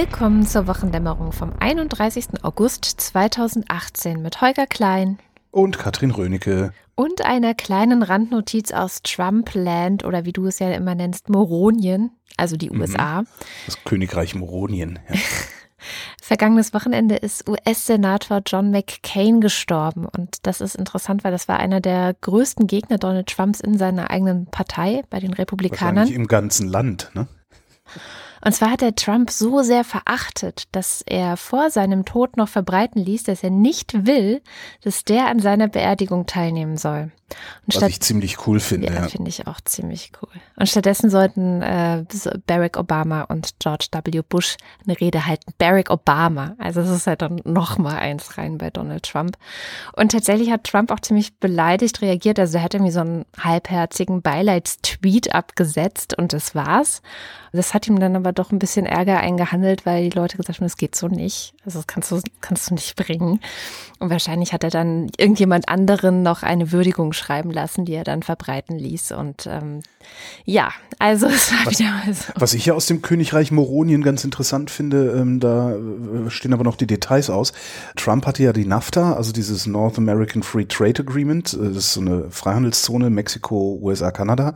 Willkommen zur Wochendämmerung vom 31. August 2018 mit Holger Klein und Katrin Rönecke und einer kleinen Randnotiz aus Trumpland oder wie du es ja immer nennst, Moronien, also die USA. Mhm. Das Königreich Moronien. Ja. Vergangenes Wochenende ist US-Senator John McCain gestorben. Und das ist interessant, weil das war einer der größten Gegner Donald Trumps in seiner eigenen Partei, bei den Republikanern. Wahrscheinlich im ganzen Land, ne? Und zwar hat er Trump so sehr verachtet, dass er vor seinem Tod noch verbreiten ließ, dass er nicht will, dass der an seiner Beerdigung teilnehmen soll. Und Was ich ziemlich cool finde. Ja, ja. finde ich auch ziemlich cool. Und stattdessen sollten äh, Barack Obama und George W. Bush eine Rede halten. Barack Obama. Also das ist halt dann noch mal eins rein bei Donald Trump. Und tatsächlich hat Trump auch ziemlich beleidigt reagiert. Also er hat irgendwie so einen halbherzigen Beileidstweet abgesetzt und das war's. Das hat ihm dann aber doch ein bisschen Ärger eingehandelt, weil die Leute gesagt haben, das geht so nicht. Also das kannst du, kannst du nicht bringen. Und wahrscheinlich hat er dann irgendjemand anderen noch eine Würdigung schreiben lassen, die er dann verbreiten ließ. Und ähm, ja, also es war was, wieder mal so. Was ich ja aus dem Königreich Moronien ganz interessant finde, ähm, da äh, stehen aber noch die Details aus. Trump hatte ja die NAFTA, also dieses North American Free Trade Agreement, äh, das ist so eine Freihandelszone, Mexiko, USA, Kanada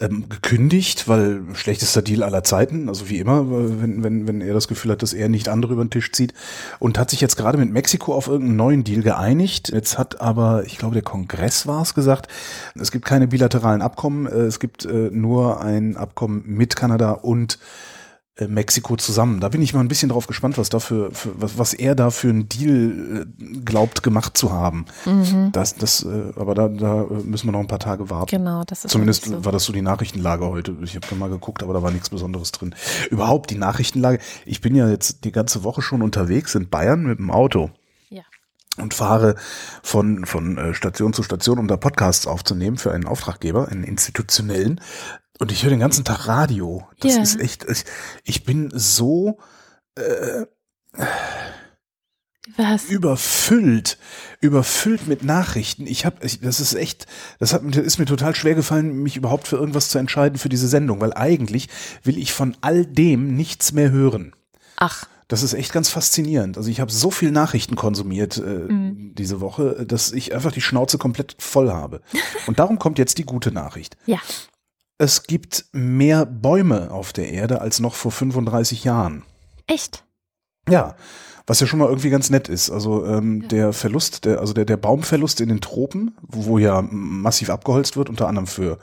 ähm, gekündigt, weil schlechtester Deal aller Zeiten, also wie immer, wenn, wenn, wenn er das Gefühl hat, dass er nicht andere über den Tisch zieht und hat sich jetzt gerade mit Mexiko auf irgendeinen neuen Deal geeinigt. Jetzt hat aber, ich glaube, der Kongress war es gesagt, es gibt keine bilateralen Abkommen, äh, es gibt äh, nur ein Abkommen mit Kanada und äh, Mexiko zusammen. Da bin ich mal ein bisschen drauf gespannt, was dafür, für, was, was er da für einen Deal äh, glaubt gemacht zu haben. Mhm. Das, das, äh, aber da, da müssen wir noch ein paar Tage warten. Genau, das ist zumindest so. war das so die Nachrichtenlage heute. Ich habe mal geguckt, aber da war nichts Besonderes drin. Überhaupt die Nachrichtenlage. Ich bin ja jetzt die ganze Woche schon unterwegs in Bayern mit dem Auto. Und fahre von, von Station zu Station, um da Podcasts aufzunehmen für einen Auftraggeber, einen institutionellen. Und ich höre den ganzen Tag Radio. Das yeah. ist echt, ich, ich bin so äh, Was? überfüllt, überfüllt mit Nachrichten. Ich habe, das ist echt, das hat, ist mir total schwer gefallen, mich überhaupt für irgendwas zu entscheiden für diese Sendung, weil eigentlich will ich von all dem nichts mehr hören. Ach. Das ist echt ganz faszinierend. Also ich habe so viel Nachrichten konsumiert äh, mhm. diese Woche, dass ich einfach die Schnauze komplett voll habe. Und darum kommt jetzt die gute Nachricht. Ja es gibt mehr Bäume auf der Erde als noch vor 35 Jahren. Echt? Ja, was ja schon mal irgendwie ganz nett ist. Also ähm, ja. der Verlust, der, also der, der Baumverlust in den Tropen, wo, wo ja massiv abgeholzt wird, unter anderem für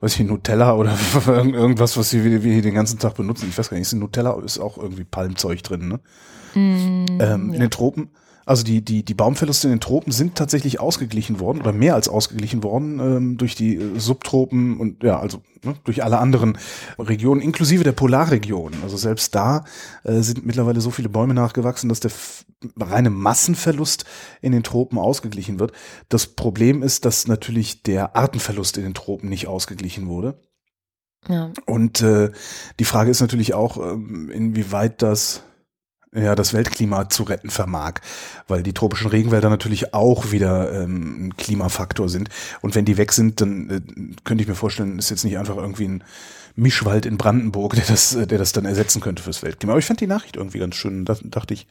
weiß ich, Nutella oder irgendwas, was wir, wir hier den ganzen Tag benutzen. Ich weiß gar nicht, ist in Nutella ist auch irgendwie Palmzeug drin, ne? Mm, ähm, ja. In den Tropen also die, die, die Baumverluste in den Tropen sind tatsächlich ausgeglichen worden oder mehr als ausgeglichen worden ähm, durch die äh, Subtropen und ja, also ne, durch alle anderen Regionen, inklusive der Polarregion. Also selbst da äh, sind mittlerweile so viele Bäume nachgewachsen, dass der reine Massenverlust in den Tropen ausgeglichen wird. Das Problem ist, dass natürlich der Artenverlust in den Tropen nicht ausgeglichen wurde. Ja. Und äh, die Frage ist natürlich auch, ähm, inwieweit das ja, das Weltklima zu retten vermag, weil die tropischen Regenwälder natürlich auch wieder ähm, ein Klimafaktor sind. Und wenn die weg sind, dann äh, könnte ich mir vorstellen, ist jetzt nicht einfach irgendwie ein Mischwald in Brandenburg, der das, äh, der das dann ersetzen könnte fürs Weltklima. Aber ich fand die Nachricht irgendwie ganz schön. Da dachte ich,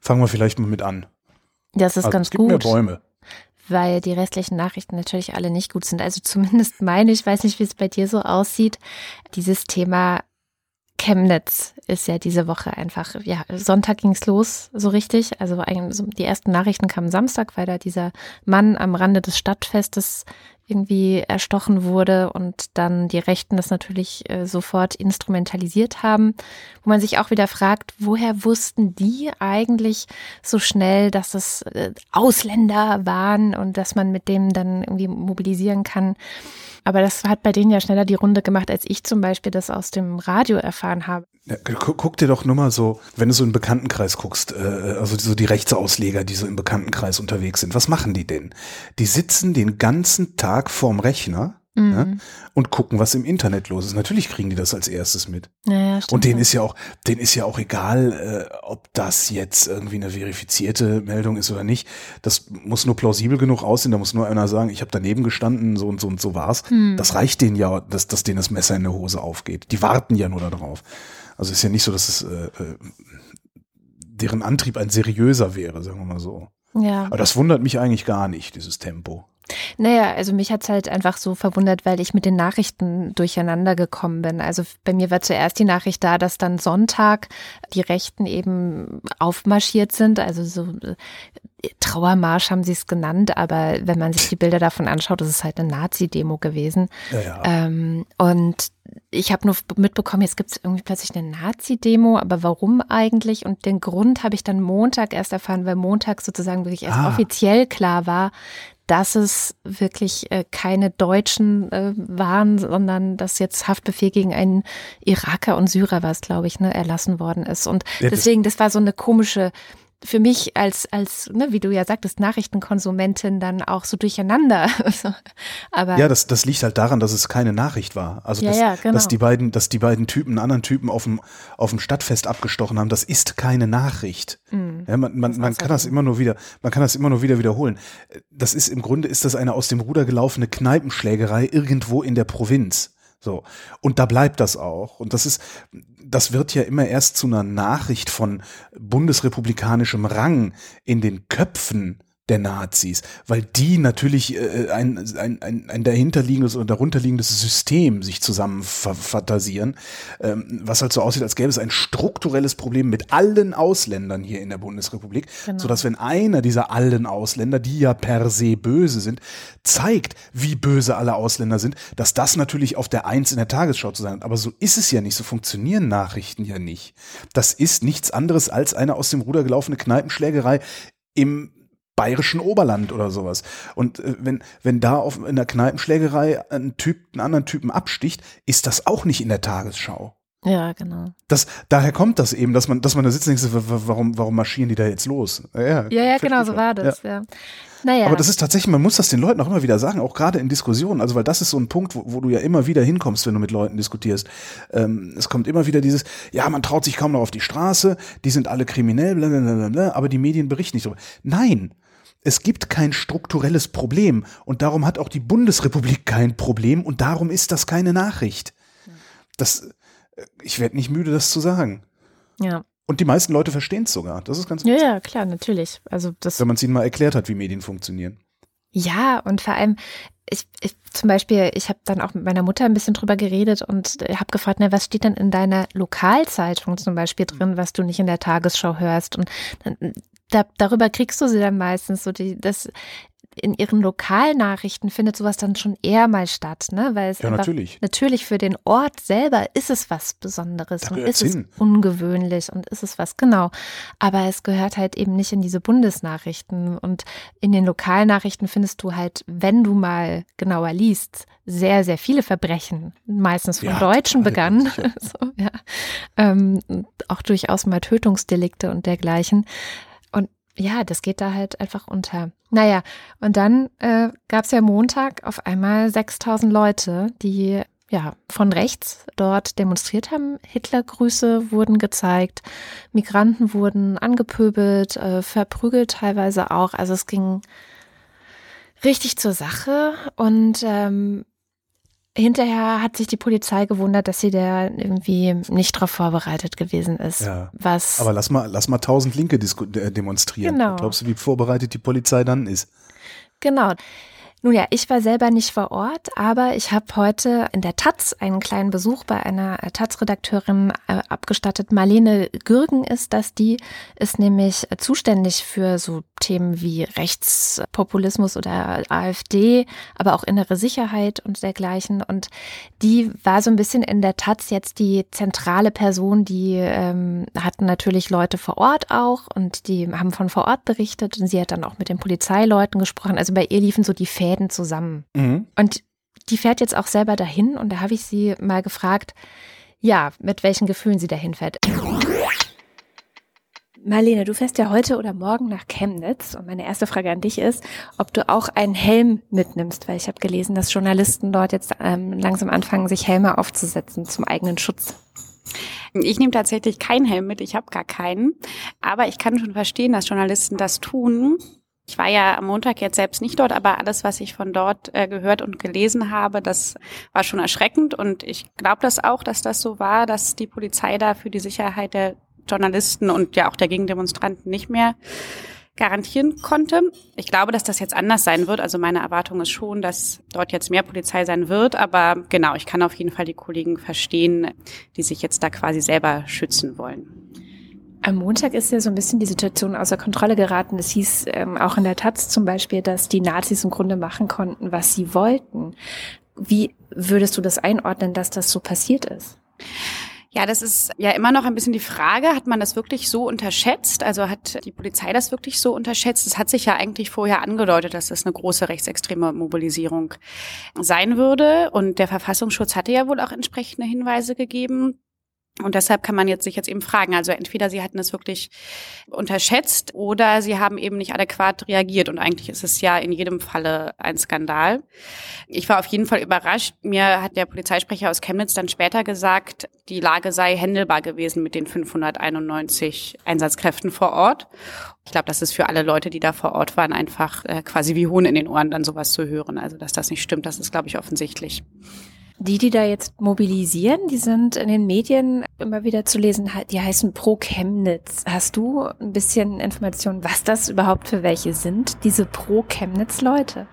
fangen wir vielleicht mal mit an. Das ist also, ganz es gibt gut. Mehr Bäume. Weil die restlichen Nachrichten natürlich alle nicht gut sind. Also zumindest meine, ich weiß nicht, wie es bei dir so aussieht. Dieses Thema Chemnitz ist ja diese Woche einfach, ja, Sonntag ging's los, so richtig. Also die ersten Nachrichten kamen Samstag, weil da dieser Mann am Rande des Stadtfestes irgendwie erstochen wurde und dann die Rechten das natürlich äh, sofort instrumentalisiert haben, wo man sich auch wieder fragt, woher wussten die eigentlich so schnell, dass es äh, Ausländer waren und dass man mit dem dann irgendwie mobilisieren kann. Aber das hat bei denen ja schneller die Runde gemacht, als ich zum Beispiel das aus dem Radio erfahren habe. Ja, guck dir doch nur mal so, wenn du so im Bekanntenkreis guckst, äh, also so die Rechtsausleger, die so im Bekanntenkreis unterwegs sind, was machen die denn? Die sitzen den ganzen Tag vorm Rechner mhm. ne? und gucken, was im Internet los ist. Natürlich kriegen die das als erstes mit. Ja, und denen ist ja auch, denen ist ja auch egal, äh, ob das jetzt irgendwie eine verifizierte Meldung ist oder nicht. Das muss nur plausibel genug aussehen. Da muss nur einer sagen, ich habe daneben gestanden, so und so und so war's. Mhm. Das reicht denen ja, dass, dass denen das Messer in der Hose aufgeht. Die warten ja nur darauf. Also ist ja nicht so, dass es äh, äh, deren Antrieb ein seriöser wäre, sagen wir mal so. Ja. Aber das wundert mich eigentlich gar nicht, dieses Tempo. Naja, also mich hat es halt einfach so verwundert, weil ich mit den Nachrichten durcheinander gekommen bin. Also bei mir war zuerst die Nachricht da, dass dann Sonntag die Rechten eben aufmarschiert sind. Also so äh, Trauermarsch haben sie es genannt, aber wenn man sich die Bilder davon anschaut, ist es halt eine Nazi-Demo gewesen. Ja, ja. Ähm, und ich habe nur mitbekommen, jetzt gibt es irgendwie plötzlich eine Nazi-Demo, aber warum eigentlich? Und den Grund habe ich dann Montag erst erfahren, weil Montag sozusagen wirklich erst ah. offiziell klar war, dass es wirklich äh, keine Deutschen äh, waren, sondern dass jetzt Haftbefehl gegen einen Iraker und Syrer war es, glaube ich, ne, erlassen worden ist. Und deswegen, das war so eine komische für mich als, als, ne, wie du ja sagtest, Nachrichtenkonsumentin dann auch so durcheinander. Aber ja, das, das liegt halt daran, dass es keine Nachricht war. Also, ja, dass, ja, genau. dass die beiden, dass die beiden Typen einen anderen Typen auf dem, auf dem Stadtfest abgestochen haben, das ist keine Nachricht. Mhm. Ja, man, man, man kann das immer nur wieder, man kann das immer nur wieder wiederholen. Das ist im Grunde ist das eine aus dem Ruder gelaufene Kneipenschlägerei irgendwo in der Provinz. So. Und da bleibt das auch. Und das ist, das wird ja immer erst zu einer Nachricht von bundesrepublikanischem Rang in den Köpfen der Nazis, weil die natürlich äh, ein, ein, ein, ein dahinterliegendes oder darunterliegendes System sich zusammen fantasieren, ähm, was halt so aussieht, als gäbe es ein strukturelles Problem mit allen Ausländern hier in der Bundesrepublik, genau. sodass wenn einer dieser allen Ausländer, die ja per se böse sind, zeigt, wie böse alle Ausländer sind, dass das natürlich auf der Eins in der Tagesschau zu sein hat. Aber so ist es ja nicht, so funktionieren Nachrichten ja nicht. Das ist nichts anderes als eine aus dem Ruder gelaufene Kneipenschlägerei im bayerischen Oberland oder sowas. Und äh, wenn, wenn da auf, in der Kneipenschlägerei ein Typ einen anderen Typen absticht, ist das auch nicht in der Tagesschau. Ja, genau. Das, daher kommt das eben, dass man, dass man da sitzt und denkt, warum, warum marschieren die da jetzt los? Ja, ja, ja genau, so war das, ja. ja. Naja. Aber das ist tatsächlich, man muss das den Leuten auch immer wieder sagen, auch gerade in Diskussionen, also weil das ist so ein Punkt, wo, wo du ja immer wieder hinkommst, wenn du mit Leuten diskutierst. Ähm, es kommt immer wieder dieses, ja, man traut sich kaum noch auf die Straße, die sind alle kriminell, blablabla, aber die Medien berichten nicht darüber. Nein, es gibt kein strukturelles Problem und darum hat auch die Bundesrepublik kein Problem und darum ist das keine Nachricht. Das, äh, ich werde nicht müde, das zu sagen. Ja. Und die meisten Leute verstehen es sogar. Das ist ganz Ja, ja, klar, natürlich. Also das Wenn man es ihnen mal erklärt hat, wie Medien funktionieren. Ja, und vor allem, ich, ich zum Beispiel, ich habe dann auch mit meiner Mutter ein bisschen drüber geredet und habe gefragt, na, was steht denn in deiner Lokalzeitung zum Beispiel drin, was du nicht in der Tagesschau hörst? Und dann, da, darüber kriegst du sie dann meistens so die, das in ihren Lokalnachrichten findet sowas dann schon eher mal statt, ne? Weil es ja, einfach, natürlich. natürlich für den Ort selber ist es was Besonderes Da und ist hin. es ungewöhnlich und ist es was, genau. Aber es gehört halt eben nicht in diese Bundesnachrichten und in den Lokalnachrichten findest du halt, wenn du mal genauer liest, sehr, sehr viele Verbrechen, meistens von Ja, Deutschen sicher. so, ja. ähm, auch durchaus mal Tötungsdelikte und dergleichen ja, das geht da halt einfach unter. Naja, und dann äh, gab es ja Montag auf einmal 6000 Leute, die ja von rechts dort demonstriert haben. Hitlergrüße wurden gezeigt, Migranten wurden angepöbelt, äh, verprügelt teilweise auch. Also es ging richtig zur Sache und ähm, Hinterher hat sich die Polizei gewundert, dass sie da irgendwie nicht drauf vorbereitet gewesen ist. Ja. Was Aber lass mal, lass mal tausend Linke äh, demonstrieren. Genau. Glaubst du, wie vorbereitet die Polizei dann ist? Genau. Nun ja, ich war selber nicht vor Ort, aber ich habe heute in der Taz einen kleinen Besuch bei einer Taz-Redakteurin äh, abgestattet. Marlene Gürgen ist das, die ist nämlich zuständig für so Themen wie Rechtspopulismus oder AfD, aber auch innere Sicherheit und dergleichen. Und die war so ein bisschen in der Taz jetzt die zentrale Person, die ähm, hatten natürlich Leute vor Ort auch und die haben von vor Ort berichtet und sie hat dann auch mit den Polizeileuten gesprochen. Also bei ihr liefen so die Fäden zusammen. Mhm. Und die fährt jetzt auch selber dahin und da habe ich sie mal gefragt, ja, mit welchen Gefühlen sie dahin fährt. Marlene, du fährst ja heute oder morgen nach Chemnitz und meine erste Frage an dich ist, ob du auch einen Helm mitnimmst, weil ich habe gelesen, dass Journalisten dort jetzt ähm, langsam anfangen, sich Helme aufzusetzen zum eigenen Schutz. Ich nehme tatsächlich keinen Helm mit, ich habe gar keinen. Aber ich kann schon verstehen, dass Journalisten das tun. Ich war ja am Montag jetzt selbst nicht dort, aber alles, was ich von dort äh, gehört und gelesen habe, das war schon erschreckend. Und ich glaube das auch, dass das so war, dass die Polizei da für die Sicherheit der Journalisten und ja auch der Gegendemonstranten nicht mehr garantieren konnte. Ich glaube, dass das jetzt anders sein wird. Also meine Erwartung ist schon, dass dort jetzt mehr Polizei sein wird. Aber genau, ich kann auf jeden Fall die Kollegen verstehen, die sich jetzt da quasi selber schützen wollen. Am Montag ist ja so ein bisschen die Situation außer Kontrolle geraten. Es hieß ähm, auch in der Taz zum Beispiel, dass die Nazis im Grunde machen konnten, was sie wollten. Wie würdest du das einordnen, dass das so passiert ist? Ja, das ist ja immer noch ein bisschen die Frage, hat man das wirklich so unterschätzt? Also hat die Polizei das wirklich so unterschätzt? Es hat sich ja eigentlich vorher angedeutet, dass das eine große rechtsextreme Mobilisierung sein würde. Und der Verfassungsschutz hatte ja wohl auch entsprechende Hinweise gegeben. Und deshalb kann man jetzt sich jetzt eben fragen, also entweder sie hatten es wirklich unterschätzt oder sie haben eben nicht adäquat reagiert. Und eigentlich ist es ja in jedem Falle ein Skandal. Ich war auf jeden Fall überrascht. Mir hat der Polizeisprecher aus Chemnitz dann später gesagt, die Lage sei händelbar gewesen mit den 591 Einsatzkräften vor Ort. Ich glaube, das ist für alle Leute, die da vor Ort waren, einfach äh, quasi wie Hohn in den Ohren, dann sowas zu hören. Also, dass das nicht stimmt, das ist, glaube ich, offensichtlich. Die, die da jetzt mobilisieren, die sind in den Medien immer wieder zu lesen, die heißen Pro Chemnitz. Hast du ein bisschen Informationen, was das überhaupt für welche sind, diese Pro Chemnitz Leute?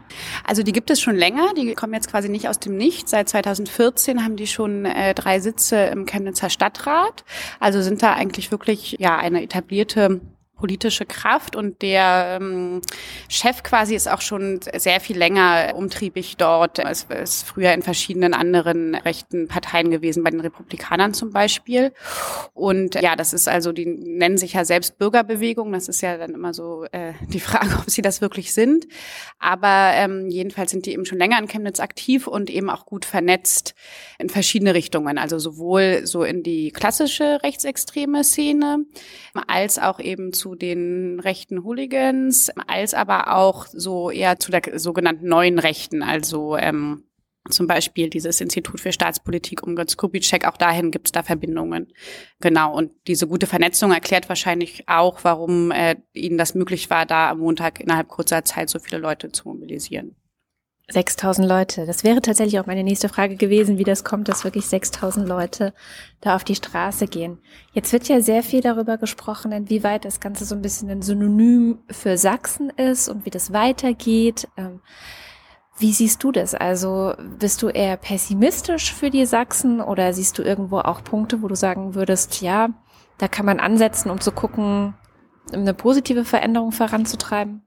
Also die gibt es schon länger, die kommen jetzt quasi nicht aus dem Nichts. Seit 2014 haben die schon äh, drei Sitze im Chemnitzer Stadtrat. Also sind da eigentlich wirklich ja eine etablierte politische Kraft und der ähm, Chef quasi ist auch schon sehr viel länger umtriebig dort. Es ist früher in verschiedenen anderen rechten Parteien gewesen, bei den Republikanern zum Beispiel. Und ja, das ist also, die nennen sich ja selbst Bürgerbewegung. Das ist ja dann immer so äh, die Frage, ob sie das wirklich sind. Aber ähm, jedenfalls sind die eben schon länger in Chemnitz aktiv und eben auch gut vernetzt in verschiedene Richtungen. Also sowohl so in die klassische rechtsextreme Szene als auch eben zu zu den rechten Hooligans, als aber auch so eher zu der sogenannten neuen Rechten, also ähm, zum Beispiel dieses Institut für Staatspolitik um Götz Kubitschek, auch dahin gibt es da Verbindungen. Genau, und diese gute Vernetzung erklärt wahrscheinlich auch, warum äh, ihnen das möglich war, da am Montag innerhalb kurzer Zeit so viele Leute zu mobilisieren. 6000 Leute. Das wäre tatsächlich auch meine nächste Frage gewesen, wie das kommt, dass wirklich 6000 Leute da auf die Straße gehen. Jetzt wird ja sehr viel darüber gesprochen, inwieweit das Ganze so ein bisschen ein Synonym für Sachsen ist und wie das weitergeht. Ähm, wie siehst du das? Also bist du eher pessimistisch für die Sachsen oder siehst du irgendwo auch Punkte, wo du sagen würdest, ja, da kann man ansetzen, um zu gucken, eine positive Veränderung voranzutreiben?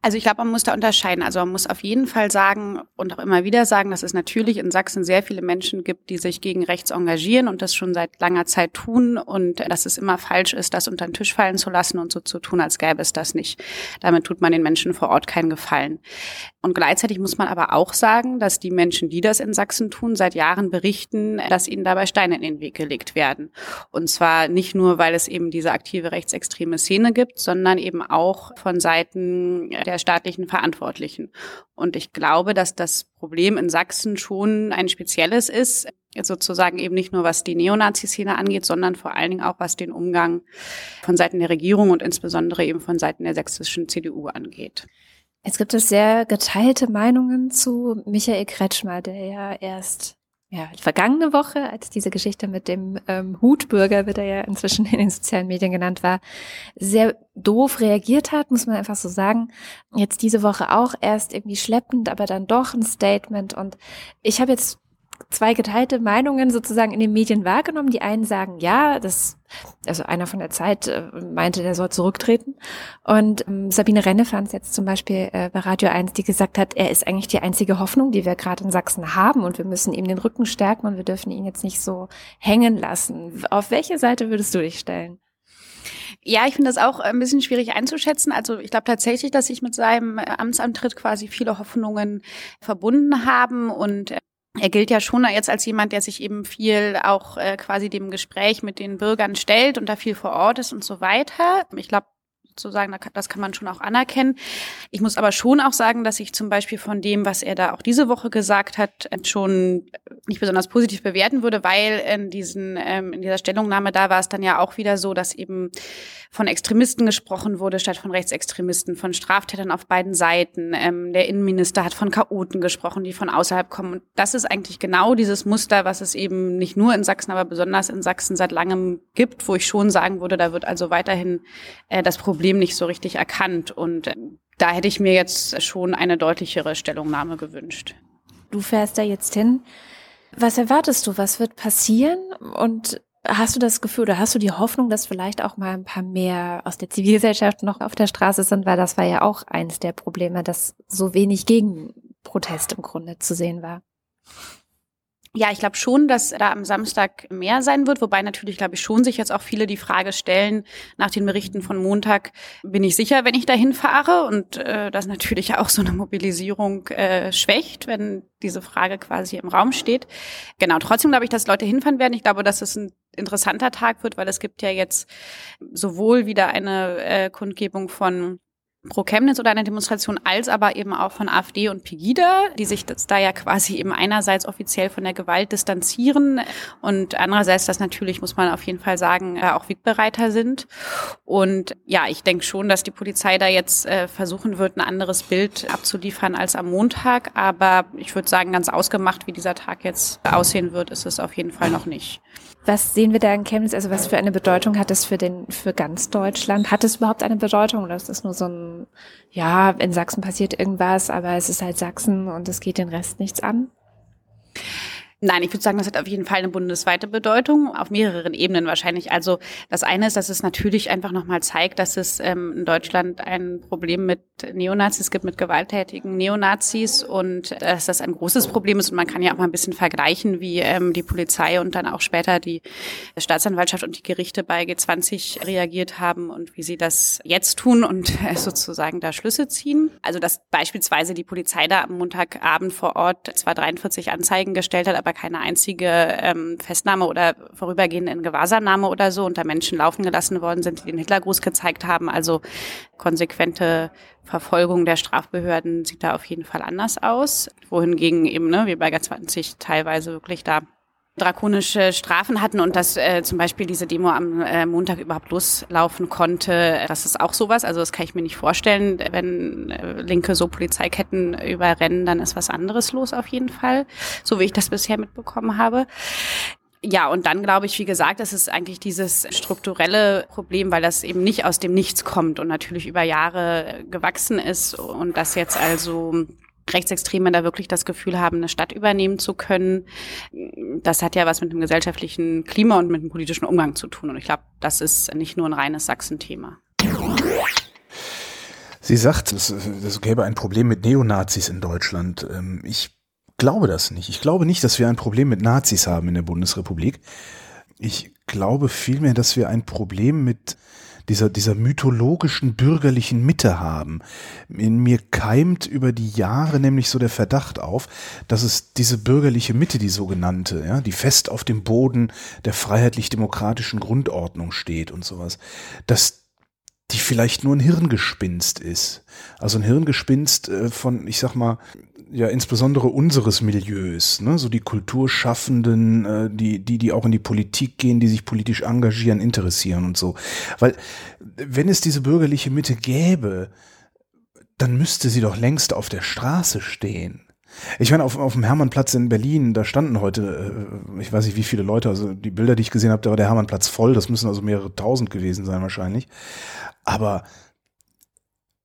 Also ich glaube, man muss da unterscheiden. Also man muss auf jeden Fall sagen und auch immer wieder sagen, dass es natürlich in Sachsen sehr viele Menschen gibt, die sich gegen rechts engagieren und das schon seit langer Zeit tun und dass es immer falsch ist, das unter den Tisch fallen zu lassen und so zu tun, als gäbe es das nicht. Damit tut man den Menschen vor Ort keinen Gefallen. Und gleichzeitig muss man aber auch sagen, dass die Menschen, die das in Sachsen tun, seit Jahren berichten, dass ihnen dabei Steine in den Weg gelegt werden. Und zwar nicht nur, weil es eben diese aktive rechtsextreme Szene gibt, sondern eben auch von Seiten der staatlichen Verantwortlichen. Und ich glaube, dass das Problem in Sachsen schon ein spezielles ist, sozusagen eben nicht nur was die Neonazi-Szene angeht, sondern vor allen Dingen auch was den Umgang von Seiten der Regierung und insbesondere eben von Seiten der sächsischen CDU angeht. Jetzt gibt es sehr geteilte Meinungen zu Michael Kretschmer, der ja erst ja, vergangene Woche, als diese Geschichte mit dem ähm, Hutbürger, wird er ja inzwischen in den sozialen Medien genannt war, sehr doof reagiert hat, muss man einfach so sagen. Jetzt diese Woche auch erst irgendwie schleppend, aber dann doch ein Statement. Und ich habe jetzt zwei geteilte Meinungen sozusagen in den Medien wahrgenommen. Die einen sagen, ja, das, also einer von der Zeit äh, meinte, der soll zurücktreten. Und ähm, Sabine Renne fand es jetzt zum Beispiel äh, bei Radio 1, die gesagt hat, er ist eigentlich die einzige Hoffnung, die wir gerade in Sachsen haben und wir müssen ihm den Rücken stärken und wir dürfen ihn jetzt nicht so hängen lassen. Auf welche Seite würdest du dich stellen? Ja, ich finde das auch ein bisschen schwierig einzuschätzen. Also ich glaube tatsächlich, dass sich mit seinem Amtsantritt quasi viele Hoffnungen verbunden haben und er gilt ja schon jetzt als jemand, der sich eben viel auch äh, quasi dem Gespräch mit den Bürgern stellt und da viel vor Ort ist und so weiter. Ich glaube, sozusagen, das kann man schon auch anerkennen. Ich muss aber schon auch sagen, dass ich zum Beispiel von dem, was er da auch diese Woche gesagt hat, schon nicht besonders positiv bewerten würde, weil in diesen ähm, in dieser Stellungnahme da war es dann ja auch wieder so, dass eben von Extremisten gesprochen wurde statt von Rechtsextremisten, von Straftätern auf beiden Seiten. Ähm, der Innenminister hat von Chaoten gesprochen, die von außerhalb kommen. Und das ist eigentlich genau dieses Muster, was es eben nicht nur in Sachsen, aber besonders in Sachsen seit langem gibt, wo ich schon sagen würde, da wird also weiterhin äh, das Problem nicht so richtig erkannt. Und äh, da hätte ich mir jetzt schon eine deutlichere Stellungnahme gewünscht. Du fährst da jetzt hin. Was erwartest du? Was wird passieren? Und Hast du das Gefühl oder hast du die Hoffnung, dass vielleicht auch mal ein paar mehr aus der Zivilgesellschaft noch auf der Straße sind? Weil das war ja auch eines der Probleme, dass so wenig Gegenprotest im Grunde zu sehen war. Ja, ich glaube schon, dass da am Samstag mehr sein wird, wobei natürlich, glaube ich, schon sich jetzt auch viele die Frage stellen, nach den Berichten von Montag, bin ich sicher, wenn ich dahin fahre? Und äh, das natürlich auch so eine Mobilisierung äh, schwächt, wenn diese Frage quasi im Raum steht. Genau, trotzdem glaube ich, dass Leute hinfahren werden. Ich glaube, dass es ein interessanter Tag wird, weil es gibt ja jetzt sowohl wieder eine äh, Kundgebung von pro Chemnitz oder eine Demonstration, als aber eben auch von AfD und Pegida, die sich da ja quasi eben einerseits offiziell von der Gewalt distanzieren und andererseits das natürlich, muss man auf jeden Fall sagen, äh, auch wegbereiter sind. Und ja, ich denke schon, dass die Polizei da jetzt äh, versuchen wird, ein anderes Bild abzuliefern als am Montag. Aber ich würde sagen, ganz ausgemacht, wie dieser Tag jetzt aussehen wird, ist es auf jeden Fall noch nicht. Was sehen wir da in Chemnitz? Also was für eine Bedeutung hat es für den, für ganz Deutschland? Hat es überhaupt eine Bedeutung oder ist das nur so ein, ja, in Sachsen passiert irgendwas, aber es ist halt Sachsen und es geht den Rest nichts an? Nein, ich würde sagen, das hat auf jeden Fall eine bundesweite Bedeutung, auf mehreren Ebenen wahrscheinlich. Also das eine ist, dass es natürlich einfach nochmal zeigt, dass es ähm, in Deutschland ein Problem mit Neonazis gibt, mit gewalttätigen Neonazis und dass das ein großes Problem ist. Und man kann ja auch mal ein bisschen vergleichen, wie ähm, die Polizei und dann auch später die Staatsanwaltschaft und die Gerichte bei G20 reagiert haben und wie sie das jetzt tun und äh, sozusagen da Schlüsse ziehen. Also dass beispielsweise die Polizei da am Montagabend vor Ort zwar 43 Anzeigen gestellt hat, aber keine einzige ähm, Festnahme oder vorübergehende Ingewahrsamnahme oder so unter Menschen laufen gelassen worden sind, die den Hitlergruß gezeigt haben. Also konsequente Verfolgung der Strafbehörden sieht da auf jeden Fall anders aus. Wohingegen eben, ne, wie bei G20 teilweise wirklich da drakonische Strafen hatten und dass äh, zum Beispiel diese Demo am äh, Montag überhaupt loslaufen konnte, das ist auch sowas. Also das kann ich mir nicht vorstellen. Wenn äh, Linke so Polizeiketten überrennen, dann ist was anderes los auf jeden Fall, so wie ich das bisher mitbekommen habe. Ja, und dann glaube ich, wie gesagt, das ist eigentlich dieses strukturelle Problem, weil das eben nicht aus dem Nichts kommt und natürlich über Jahre gewachsen ist und das jetzt also Rechtsextreme da wirklich das Gefühl haben, eine Stadt übernehmen zu können. Das hat ja was mit dem gesellschaftlichen Klima und mit dem politischen Umgang zu tun. Und ich glaube, das ist nicht nur ein reines Sachsen-Thema. Sie sagt, es, gäbe ein Problem mit Neonazis in Deutschland. Ähm, ich glaube das nicht. Ich glaube nicht, dass wir ein Problem mit Nazis haben in der Bundesrepublik. Ich glaube vielmehr, dass wir ein Problem mit dieser, dieser mythologischen bürgerlichen Mitte haben. In mir keimt über die Jahre nämlich so der Verdacht auf, dass es diese bürgerliche Mitte, die sogenannte, ja, die fest auf dem Boden der freiheitlich-demokratischen Grundordnung steht und sowas, dass die vielleicht nur ein Hirngespinst ist. Also ein Hirngespinst äh, von, ich sag mal, ja insbesondere unseres Milieus, ne, so die Kulturschaffenden, äh, die, die, die auch in die Politik gehen, die sich politisch engagieren, interessieren und so. Weil wenn es diese bürgerliche Mitte gäbe, dann müsste sie doch längst auf der Straße stehen. Ich meine, auf, auf dem Hermannplatz in Berlin, da standen heute, äh, ich weiß nicht wie viele Leute, also die Bilder, die ich gesehen habe, da war der Hermannplatz voll, das müssen also mehrere tausend gewesen sein wahrscheinlich. Aber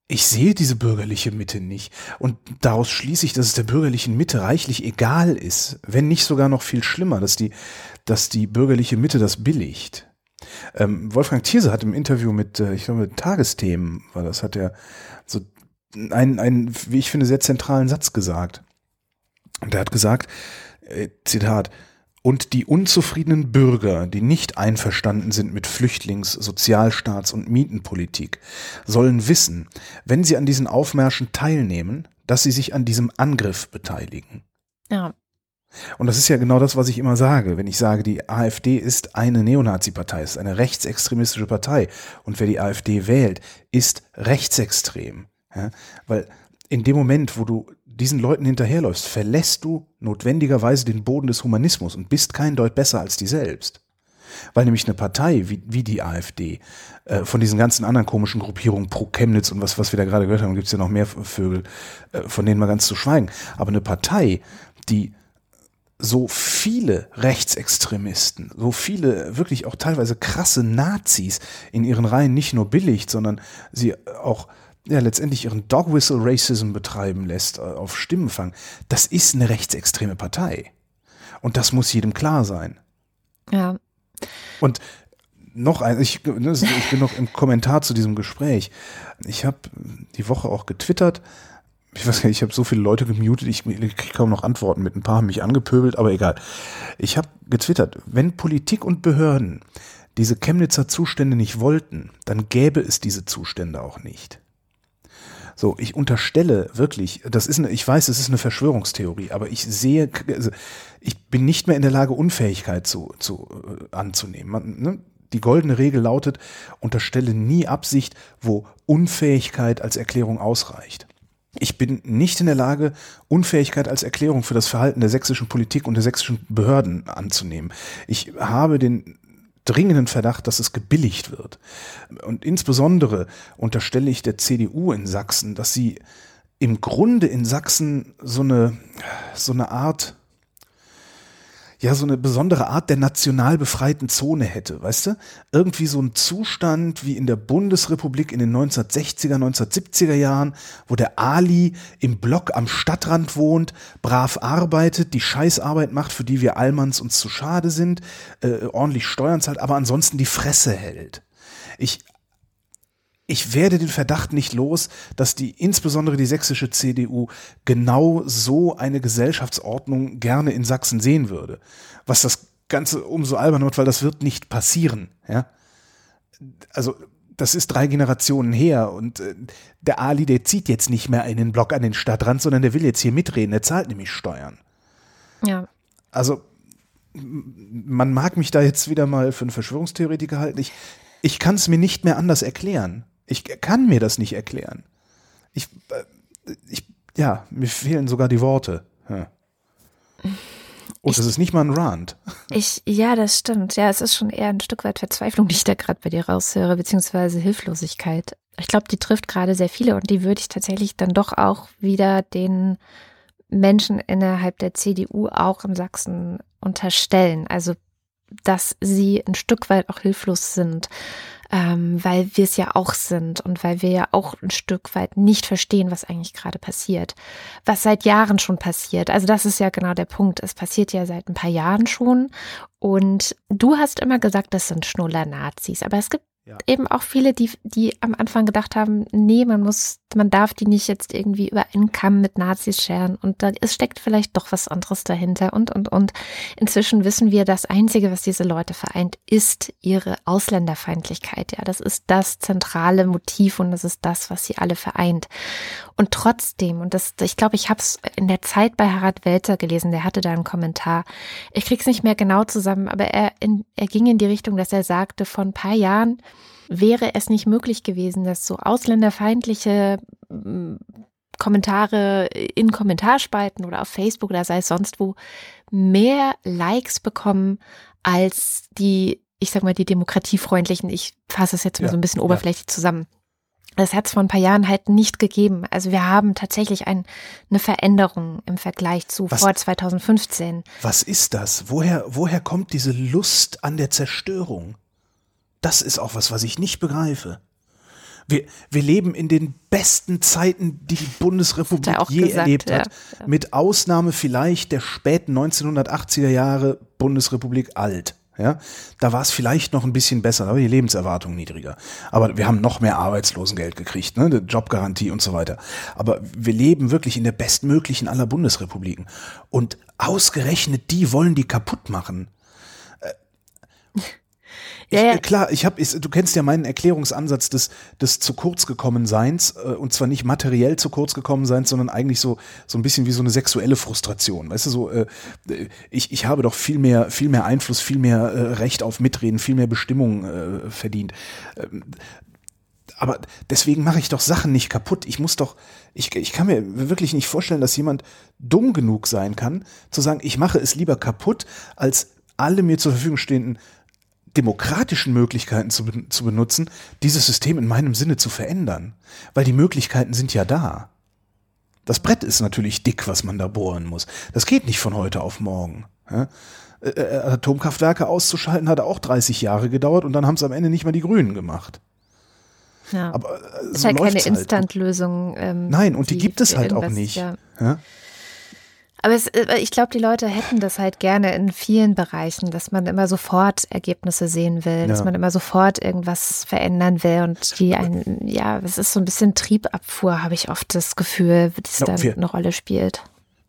ich sehe diese bürgerliche Mitte nicht. Und daraus schließe ich, dass es der bürgerlichen Mitte reichlich egal ist, wenn nicht sogar noch viel schlimmer, dass die, dass die bürgerliche Mitte das billigt. Ähm, Wolfgang Thierse hat im Interview mit, äh, ich glaube, Tagesthemen, war das, hat er so einen, einen, wie ich finde, sehr zentralen Satz gesagt. Und er hat gesagt, äh, Zitat, und die unzufriedenen Bürger, die nicht einverstanden sind mit Flüchtlings-, Sozialstaats- und Mietenpolitik, sollen wissen, wenn sie an diesen Aufmärschen teilnehmen, dass sie sich an diesem Angriff beteiligen. Ja. Und das ist ja genau das, was ich immer sage. Wenn ich sage, die AfD ist eine Neonazi-Partei, ist eine rechtsextremistische Partei. Und wer die AfD wählt, ist rechtsextrem. Ja? Weil in dem Moment, wo du diesen Leuten hinterherläufst, verlässt du notwendigerweise den Boden des Humanismus und bist kein Deut besser als die selbst. Weil nämlich eine Partei wie, wie die AfD, äh, von diesen ganzen anderen komischen Gruppierungen pro Chemnitz und was, was wir da gerade gehört haben, gibt es ja noch mehr Vögel, äh, von denen mal ganz zu schweigen. Aber eine Partei, die so viele Rechtsextremisten, so viele wirklich auch teilweise krasse Nazis in ihren Reihen nicht nur billigt, sondern sie auch ja, letztendlich ihren Dogwhistle Racism betreiben lässt äh, auf Stimmenfang, das ist eine rechtsextreme Partei. Und das muss jedem klar sein. Ja. Und noch ein, ich, ne, ich bin noch im Kommentar zu diesem Gespräch. Ich habe die Woche auch getwittert. Ich weiß gar nicht, ich habe so viele Leute gemutet, ich, ich kriege kaum noch Antworten mit. Ein paar haben mich angepöbelt, aber egal. Ich habe getwittert, wenn Politik und Behörden diese Chemnitzer Zustände nicht wollten, dann gäbe es diese Zustände auch nicht. So, ich unterstelle wirklich, das ist eine, ich weiß, es ist eine Verschwörungstheorie, aber ich sehe, also ich bin nicht mehr in der Lage, Unfähigkeit zu, zu äh, anzunehmen. Man, ne? Die goldene Regel lautet, unterstelle nie Absicht, wo Unfähigkeit als Erklärung ausreicht. Ich bin nicht in der Lage, Unfähigkeit als Erklärung für das Verhalten der sächsischen Politik und der sächsischen Behörden anzunehmen. Ich habe den dringenden Verdacht, dass es gebilligt wird. Und insbesondere unterstelle ich der CDU in Sachsen, dass sie im Grunde in Sachsen so eine, so eine Art ja so eine besondere Art der national befreiten Zone hätte, weißt du? Irgendwie so ein Zustand wie in der Bundesrepublik in den 1960er, 1970er Jahren, wo der Ali im Block am Stadtrand wohnt, brav arbeitet, die Scheißarbeit macht, für die wir Allmanns uns zu schade sind, äh, ordentlich Steuern zahlt, aber ansonsten die Fresse hält. Ich ich werde den Verdacht nicht los, dass die insbesondere die sächsische CDU genau so eine Gesellschaftsordnung gerne in Sachsen sehen würde. Was das Ganze umso alberner wird, weil das wird nicht passieren. Ja? Also das ist drei Generationen her und äh, der Ali, der zieht jetzt nicht mehr einen Block an den Stadtrand, sondern der will jetzt hier mitreden, der zahlt nämlich Steuern. Ja. Also man mag mich da jetzt wieder mal für einen Verschwörungstheoretiker halten. Ich, ich kann es mir nicht mehr anders erklären. Ich kann mir das nicht erklären. Ich, äh, ich, ja, mir fehlen sogar die Worte. Ja. Und es ist nicht mal ein Rant. Ich, ja, das stimmt. Ja, es ist schon eher ein Stück weit Verzweiflung, die ich da gerade bei dir raushöre, beziehungsweise Hilflosigkeit. Ich glaube, die trifft gerade sehr viele und die würde ich tatsächlich dann doch auch wieder den Menschen innerhalb der CDU auch in Sachsen unterstellen. Also, dass sie ein Stück weit auch hilflos sind ähm, weil wir es ja auch sind und weil wir ja auch ein Stück weit nicht verstehen, was eigentlich gerade passiert. Was seit Jahren schon passiert. Also das ist ja genau der Punkt. Es passiert ja seit ein paar Jahren schon. Und du hast immer gesagt, das sind Schnuller-Nazis. Aber es gibt eben auch viele, die, die am Anfang gedacht haben, nee, man muss, man darf die nicht jetzt irgendwie über einen Kamm mit Nazis scheren und da es steckt vielleicht doch was anderes dahinter und und und. Inzwischen wissen wir, das Einzige, was diese Leute vereint, ist ihre Ausländerfeindlichkeit. Ja, das ist das zentrale Motiv und das ist das, was sie alle vereint. Und trotzdem, und das, ich glaube, ich habe es in der Zeit bei Harald Welzer gelesen, der hatte da einen Kommentar. Ich krieg's nicht mehr genau zusammen, aber er, in, er ging in die Richtung, dass er sagte, vor ein paar Jahren wäre es nicht möglich gewesen, dass so ausländerfeindliche mm, Kommentare in Kommentarspalten oder auf Facebook oder sei es sonst wo mehr Likes bekommen als die, ich sag mal, die demokratiefreundlichen. Ich fasse es jetzt mal ja, so ein bisschen oberflächlich ja. zusammen. Das hat es vor ein paar Jahren halt nicht gegeben. Also wir haben tatsächlich ein, eine Veränderung im Vergleich zu was, vor 2015. Was ist das? Woher, woher kommt diese Lust an der Zerstörung? Das ist auch was, was ich nicht begreife. Wir, wir leben in den besten Zeiten, die die Bundesrepublik je gesagt, erlebt hat. Ja. Mit Ausnahme vielleicht der späten 1980er Jahre Bundesrepublik alt. Ja, da war es vielleicht noch ein bisschen besser, aber die Lebenserwartung niedriger. Aber wir haben noch mehr Arbeitslosengeld gekriegt, ne, Jobgarantie und so weiter. Aber wir leben wirklich in der bestmöglichen aller Bundesrepubliken. Und ausgerechnet die wollen die kaputt machen. Ich, ja, ja. Klar, ich habe, du kennst ja meinen Erklärungsansatz des, des zu kurz gekommen Seins äh, und zwar nicht materiell zu kurz gekommen Seins, sondern eigentlich so so ein bisschen wie so eine sexuelle Frustration. Weißt du, so äh, ich, ich habe doch viel mehr viel mehr Einfluss, viel mehr äh, Recht auf Mitreden, viel mehr Bestimmung äh, verdient. Ähm, aber deswegen mache ich doch Sachen nicht kaputt. Ich muss doch, ich, ich kann mir wirklich nicht vorstellen, dass jemand dumm genug sein kann, zu sagen, ich mache es lieber kaputt, als alle mir zur Verfügung stehenden demokratischen Möglichkeiten zu, zu benutzen, dieses System in meinem Sinne zu verändern. Weil die Möglichkeiten sind ja da. Das Brett ist natürlich dick, was man da bohren muss. Das geht nicht von heute auf morgen. Atomkraftwerke auszuschalten hat auch 30 Jahre gedauert und dann haben es am Ende nicht mal die Grünen gemacht. Ja. Aber äh, ist so halt keine halt. Instant-Lösung. Ähm, Nein, und die, die gibt es halt auch nicht. Ja. ja? Aber es, äh, ich glaube, die Leute hätten das halt gerne in vielen Bereichen, dass man immer sofort Ergebnisse sehen will, ja. dass man immer sofort irgendwas verändern will und die ein, ja, es ist so ein bisschen Triebabfuhr, habe ich oft das Gefühl, das ja, dann eine Rolle spielt.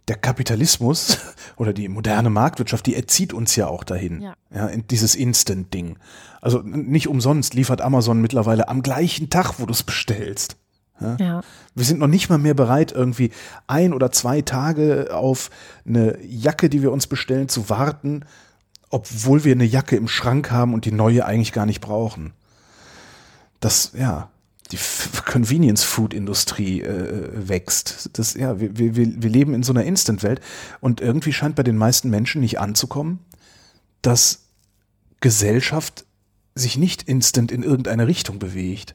Der Kapitalismus oder die moderne Marktwirtschaft, die erzieht uns ja auch dahin, ja, ja dieses Instant-Ding. Also nicht umsonst liefert Amazon mittlerweile am gleichen Tag, wo du es bestellst. Ja? ja? Wir sind noch nicht mal mehr bereit, irgendwie ein oder zwei Tage auf eine Jacke, die wir uns bestellen, zu warten, obwohl wir eine Jacke im Schrank haben und die neue eigentlich gar nicht brauchen. Das, ja, die Convenience Food Industrie äh, wächst. Das, ja, wir, wir, wir leben in so einer Instant-Welt und irgendwie scheint bei den meisten Menschen nicht anzukommen, dass Gesellschaft sich nicht instant in irgendeine Richtung bewegt.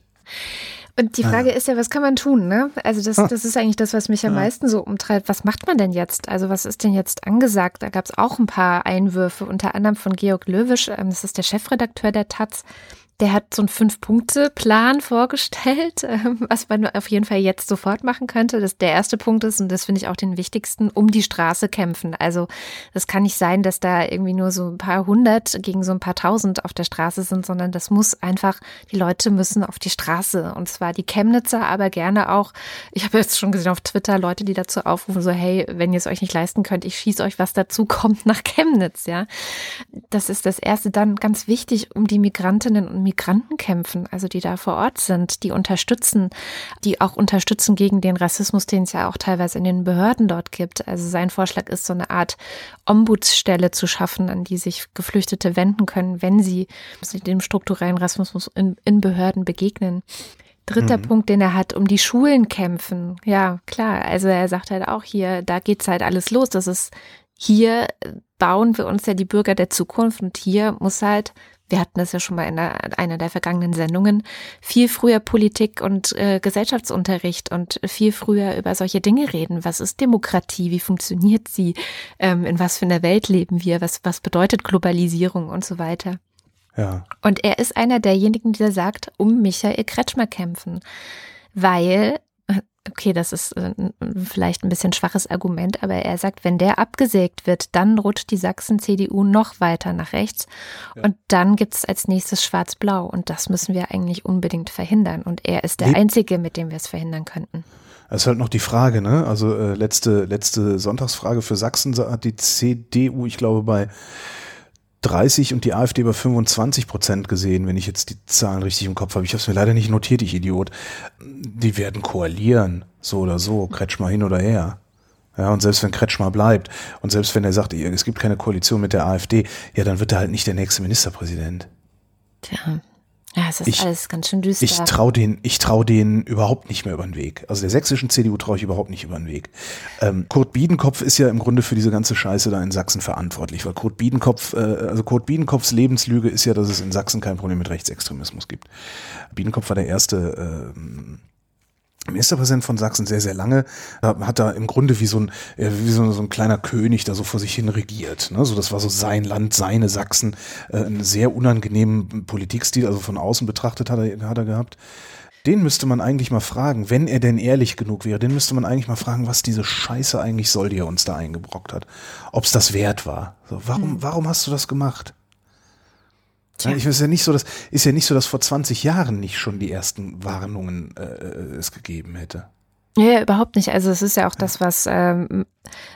Und die Frage ah. ist ja, was kann man tun? Ne? Also das, ah. das ist eigentlich das, was mich am meisten so umtreibt. Was macht man denn jetzt? Also was ist denn jetzt angesagt? Da gab es auch ein paar Einwürfe, unter anderem von Georg Löwisch, ähm, das ist der Chefredakteur der Taz, der hat so einen Fünf-Punkte-Plan vorgestellt, ähm, was man auf jeden Fall jetzt sofort machen könnte. Das der erste Punkt ist, und das finde ich auch den wichtigsten, um die Straße kämpfen. Also das kann nicht sein, dass da irgendwie nur so ein paar hundert gegen so ein paar tausend auf der Straße sind, sondern das muss einfach, die Leute müssen auf die Straße. Und zwar die Chemnitzer, aber gerne auch, ich habe jetzt schon gesehen auf Twitter Leute, die dazu aufrufen, so hey, wenn ihr es euch nicht leisten könnt, ich schieße euch was dazu, kommt nach Chemnitz, ja. Das ist das Erste. Dann ganz wichtig, um die Migrantinnen und Migranten kämpfen, also die da vor Ort sind, die unterstützen, die auch unterstützen gegen den Rassismus, den es ja auch teilweise in den Behörden dort gibt. Also sein Vorschlag ist, so eine Art Ombudsstelle zu schaffen, an die sich Geflüchtete wenden können, wenn sie dem strukturellen Rassismus in, in Behörden begegnen. Dritter mhm. Punkt, den er hat, um die Schulen kämpfen. Ja, klar. Also er sagt halt auch hier, da geht's halt alles los. Das ist hier bauen wir uns ja die Bürger der Zukunft und hier muss halt wir hatten das ja schon mal in einer der vergangenen Sendungen, viel früher Politik und äh, Gesellschaftsunterricht und viel früher über solche Dinge reden. Was ist Demokratie? Wie funktioniert sie? Ähm, in was für einer Welt leben wir? Was, was bedeutet Globalisierung und so weiter? Ja. Und er ist einer derjenigen, der sagt, um Michael Kretschmer kämpfen. Weil okay, das ist äh, vielleicht ein bisschen schwaches Argument, aber er sagt, wenn der abgesägt wird, dann rutscht die Sachsen-CDU noch weiter nach rechts ja. und dann gibt es als nächstes Schwarz-Blau und das müssen wir eigentlich unbedingt verhindern und er ist der Einzige, mit dem wir es verhindern könnten. Das ist halt noch die Frage, ne? Also äh, letzte, letzte Sonntagsfrage für Sachsen hat die CDU, ich glaube, bei 30 und die AfD bei 25 Prozent gesehen, wenn ich jetzt die Zahlen richtig im Kopf habe. Ich habe es mir leider nicht notiert, ich Idiot. Die werden koalieren, so oder so, Kretschmer hin oder her. Ja, und selbst wenn Kretschmer bleibt und selbst wenn er sagt, es gibt keine Koalition mit der AfD, ja, dann wird er halt nicht der nächste Ministerpräsident. Tja. Ja, es ist ich, alles ganz schön düster. Ich traue den, ich traue denen überhaupt nicht mehr über den Weg. Also der sächsischen CDU traue ich überhaupt nicht über den Weg. Ähm, Kurt Biedenkopf ist ja im Grunde für diese ganze Scheiße da in Sachsen verantwortlich, weil Kurt Biedenkopf, äh, also Kurt Biedenkopfs Lebenslüge ist ja, dass es in Sachsen kein Problem mit Rechtsextremismus gibt. Biedenkopf war der erste äh, Ministerpräsident von Sachsen sehr, sehr lange, hat da im Grunde wie so ein, wie so, so ein kleiner König da so vor sich hin regiert. Ne? So, das war so sein Land, seine Sachsen, äh, einen sehr unangenehmen Politikstil, also von außen betrachtet hat er, hat er gehabt. Den müsste man eigentlich mal fragen, wenn er denn ehrlich genug wäre, den müsste man eigentlich mal fragen, was diese Scheiße eigentlich soll, die er uns da eingebrockt hat. Ob es das wert war. So, warum, hm. warum hast du das gemacht? Tja. Ich weiß ja nicht so, dass ist ja nicht so, dass vor 20 Jahren nicht schon die ersten Warnungen äh, äh, es gegeben hätte. Ja, überhaupt nicht. Also es ist ja auch das, was ähm,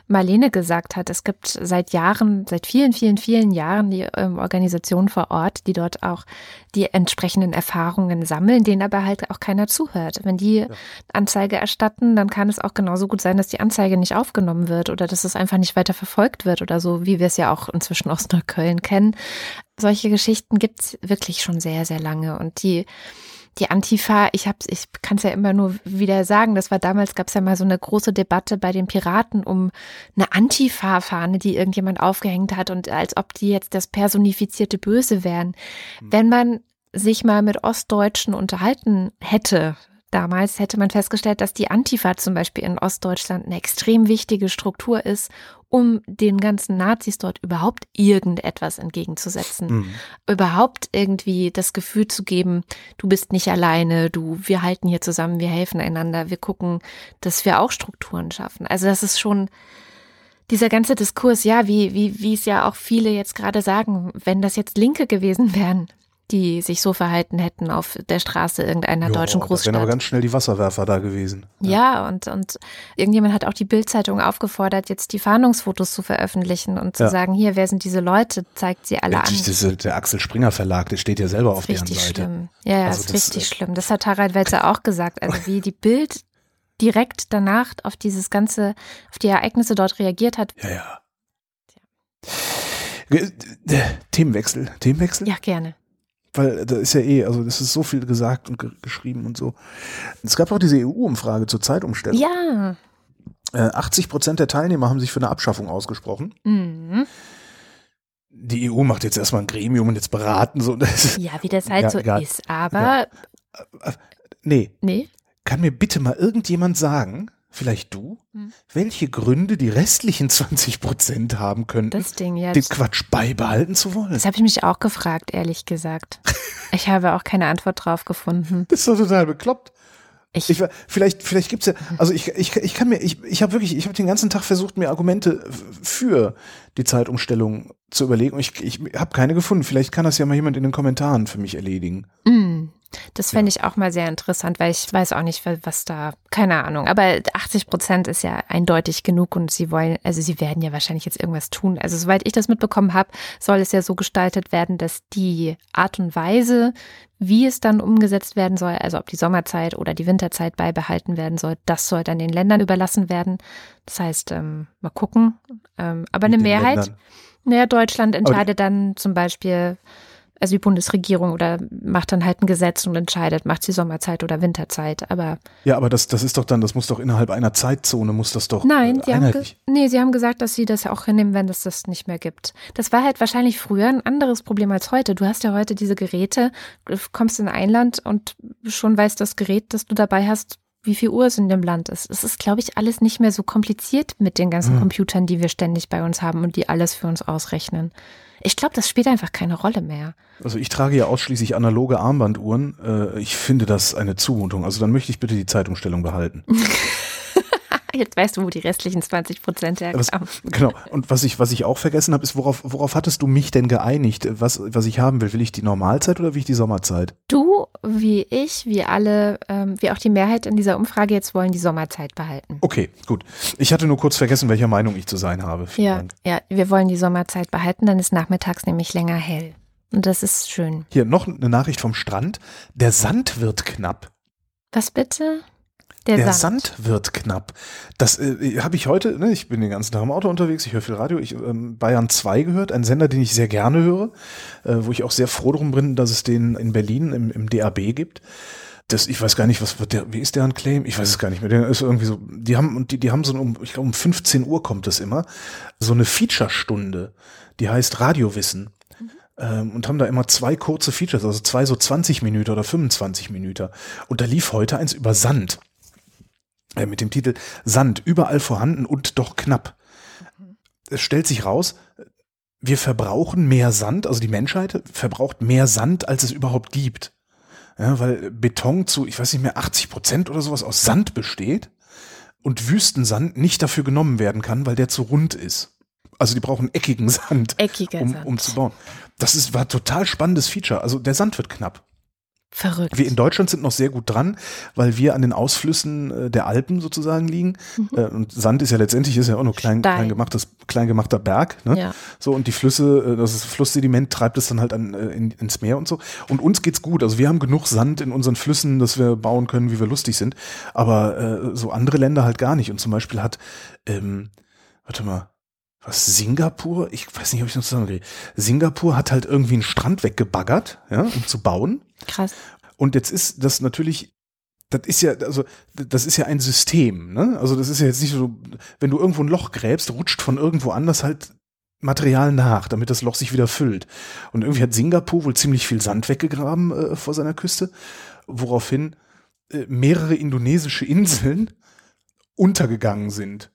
Marlene gesagt hat. Es gibt seit Jahren, seit vielen, vielen, vielen Jahren die ähm, Organisationen vor Ort, die dort auch die entsprechenden Erfahrungen sammeln, denen aber halt auch keiner zuhört. Wenn die ja. Anzeige erstatten, dann kann es auch genauso gut sein, dass die Anzeige nicht aufgenommen wird oder dass es einfach nicht weiter verfolgt wird oder so, wie wir es ja auch inzwischen aus Neukölln kennen. Solche Geschichten gibt es wirklich schon sehr, sehr lange und die die Antifa, ich hab's, ich kann es ja immer nur wieder sagen, das war damals, gab es ja mal so eine große Debatte bei den Piraten um eine Antifa-Fahne, die irgendjemand aufgehängt hat und als ob die jetzt das personifizierte Böse wären. Mhm. Wenn man sich mal mit Ostdeutschen unterhalten hätte, damals hätte man festgestellt, dass die Antifa zum Beispiel in Ostdeutschland eine extrem wichtige Struktur ist, um den ganzen Nazis dort überhaupt irgendetwas entgegenzusetzen. Mhm. Überhaupt irgendwie das Gefühl zu geben, du bist nicht alleine, du, wir halten hier zusammen, wir helfen einander, wir gucken, dass wir auch Strukturen schaffen. Also das ist schon dieser ganze Diskurs, ja, wie, wie, wie es ja auch viele jetzt gerade sagen, wenn das jetzt Linke gewesen wären, die sich so verhalten hätten auf der Straße irgendeiner jo, deutschen Großstadt. Das wären aber ganz schnell die Wasserwerfer da gewesen. Ja, ja und, und irgendjemand hat auch die Bildzeitung aufgefordert, jetzt die Fahndungsfotos zu veröffentlichen und zu ja. sagen, hier, wer sind diese Leute, zeigt sie alle ja, an. Diese, der Axel Springer Verlag, der steht ja selber auf deren Seite. Schlimm. Ja, ja, also ist das, richtig äh, schlimm. Das hat Harald Welzer auch gesagt. Also wie die Bild direkt danach auf dieses ganze, auf die Ereignisse dort reagiert hat. Ja, ja. Themenwechsel, Themenwechsel? Ja, gerne weil da ist ja eh, also das ist so viel gesagt und ge geschrieben und so. Es gab auch diese EU-Umfrage zur Zeitumstellung. Ja. Äh, 80 Prozent der Teilnehmer haben sich für eine Abschaffung ausgesprochen. Mhm. Die EU macht jetzt erstmal ein Gremium und jetzt beraten so. Ja, wie das halt ja, so egal. ist, aber. Ja. Äh, nee. Nee. Kann mir bitte mal irgendjemand sagen, vielleicht du, hm. welche Gründe die restlichen 20 Prozent haben könnten, das Ding jetzt. den Quatsch beibehalten zu wollen. Das habe ich mich auch gefragt, ehrlich gesagt. ich habe auch keine Antwort drauf gefunden. Das ist doch total bekloppt. Ich, ich, vielleicht, vielleicht gibt's ja, also ich, ich, ich kann mir, ich, ich habe wirklich, ich habe den ganzen Tag versucht, mir Argumente für die Zeitumstellung zu überlegen und ich, ich habe keine gefunden. Vielleicht kann das ja mal jemand in den Kommentaren für mich erledigen. Mm. Das fände ich auch mal sehr interessant, weil ich weiß auch nicht, was da, keine Ahnung. Aber 80 Prozent ist ja eindeutig genug und sie wollen, also sie werden ja wahrscheinlich jetzt irgendwas tun. Also soweit ich das mitbekommen habe, soll es ja so gestaltet werden, dass die Art und Weise, wie es dann umgesetzt werden soll, also ob die Sommerzeit oder die Winterzeit beibehalten werden soll, das soll dann den Ländern überlassen werden. Das heißt, ähm, mal gucken. Ähm, aber Mit eine Mehrheit, naja, Deutschland entscheidet dann zum Beispiel, also die Bundesregierung oder macht dann halt ein Gesetz und entscheidet, macht sie Sommerzeit oder Winterzeit. Aber ja, aber das, das ist doch dann, das muss doch innerhalb einer Zeitzone muss das doch. Nein, äh, haben nee, sie haben gesagt, dass sie das ja auch hinnehmen, wenn es das nicht mehr gibt. Das war halt wahrscheinlich früher ein anderes Problem als heute. Du hast ja heute diese Geräte, du kommst in ein Land und schon weiß das Gerät, das du dabei hast, wie viel Uhr es in dem Land ist. Es ist, glaube ich, alles nicht mehr so kompliziert mit den ganzen hm. Computern, die wir ständig bei uns haben und die alles für uns ausrechnen. Ich glaube, das spielt einfach keine Rolle mehr. Also ich trage ja ausschließlich analoge Armbanduhren. Äh, ich finde das eine Zumutung. Also dann möchte ich bitte die Zeitumstellung behalten. Jetzt weißt du, wo die restlichen 20 Prozent herkamen. Genau. Und was ich, was ich auch vergessen habe, ist, worauf, worauf hattest du mich denn geeinigt? Was, was ich haben will? Will ich die Normalzeit oder will ich die Sommerzeit? Du, wie ich, wie alle, ähm, wie auch die Mehrheit in dieser Umfrage jetzt wollen die Sommerzeit behalten. Okay, gut. Ich hatte nur kurz vergessen, welcher Meinung ich zu sein habe. Vielen ja, Dank. ja, wir wollen die Sommerzeit behalten, dann ist nachmittags nämlich länger hell. Und das ist schön. Hier noch eine Nachricht vom Strand. Der Sand wird knapp. Was bitte? Der, der Sand. Sand. wird knapp. Das äh, habe ich heute, ne, ich bin den ganzen Tag im Auto unterwegs, ich höre viel Radio, ich ähm, Bayern 2 gehört, ein Sender, den ich sehr gerne höre, äh, wo ich auch sehr froh drum bin, dass es den in Berlin im, im DAB gibt. Das, ich weiß gar nicht, was wird der, wie ist der ein Claim? Ich weiß es gar nicht mehr. Der ist irgendwie so, die haben, und die, die haben so um, ich glaube um 15 Uhr kommt das immer, so eine Feature-Stunde, die heißt Radiowissen ähm, und haben da immer zwei kurze Features, also zwei so 20 Minuten oder 25 Minuten. Und da lief heute eins über Sand. Äh, mit dem Titel Sand, überall vorhanden und doch knapp. Es stellt sich raus, wir verbrauchen mehr Sand, also die Menschheit verbraucht mehr Sand, als es überhaupt gibt. Ja, weil Beton zu, ich weiß nicht mehr, 80 Prozent oder sowas aus Sand besteht und Wüstensand nicht dafür genommen werden kann, weil der zu rund ist. Also die brauchen eckigen Sand, Eckiger um, Sand. um zu bauen. Das ist, war total spannendes Feature. Also der Sand wird knapp. Verrückt. Wir in Deutschland sind noch sehr gut dran, weil wir an den Ausflüssen äh, der Alpen sozusagen liegen. Mhm. Äh, und Sand ist ja letztendlich ist ja auch nur klein, klein gemachtes, klein gemachter Berg. Ne? Ja. So und die Flüsse, äh, das Flusssediment treibt es dann halt an, in, ins Meer und so. Und uns geht's gut. Also wir haben genug Sand in unseren Flüssen, dass wir bauen können, wie wir lustig sind. Aber äh, so andere Länder halt gar nicht. Und zum Beispiel hat, ähm, warte mal, was Singapur? Ich weiß nicht, ob ich noch zusammenkriege. Singapur hat halt irgendwie einen Strand weggebaggert, ja, um zu bauen. Krass. Und jetzt ist das natürlich, das ist ja, also das ist ja ein System, ne? Also das ist ja jetzt nicht so, wenn du irgendwo ein Loch gräbst, rutscht von irgendwo anders halt Material nach, damit das Loch sich wieder füllt. Und irgendwie hat Singapur wohl ziemlich viel Sand weggegraben äh, vor seiner Küste, woraufhin äh, mehrere indonesische Inseln untergegangen sind.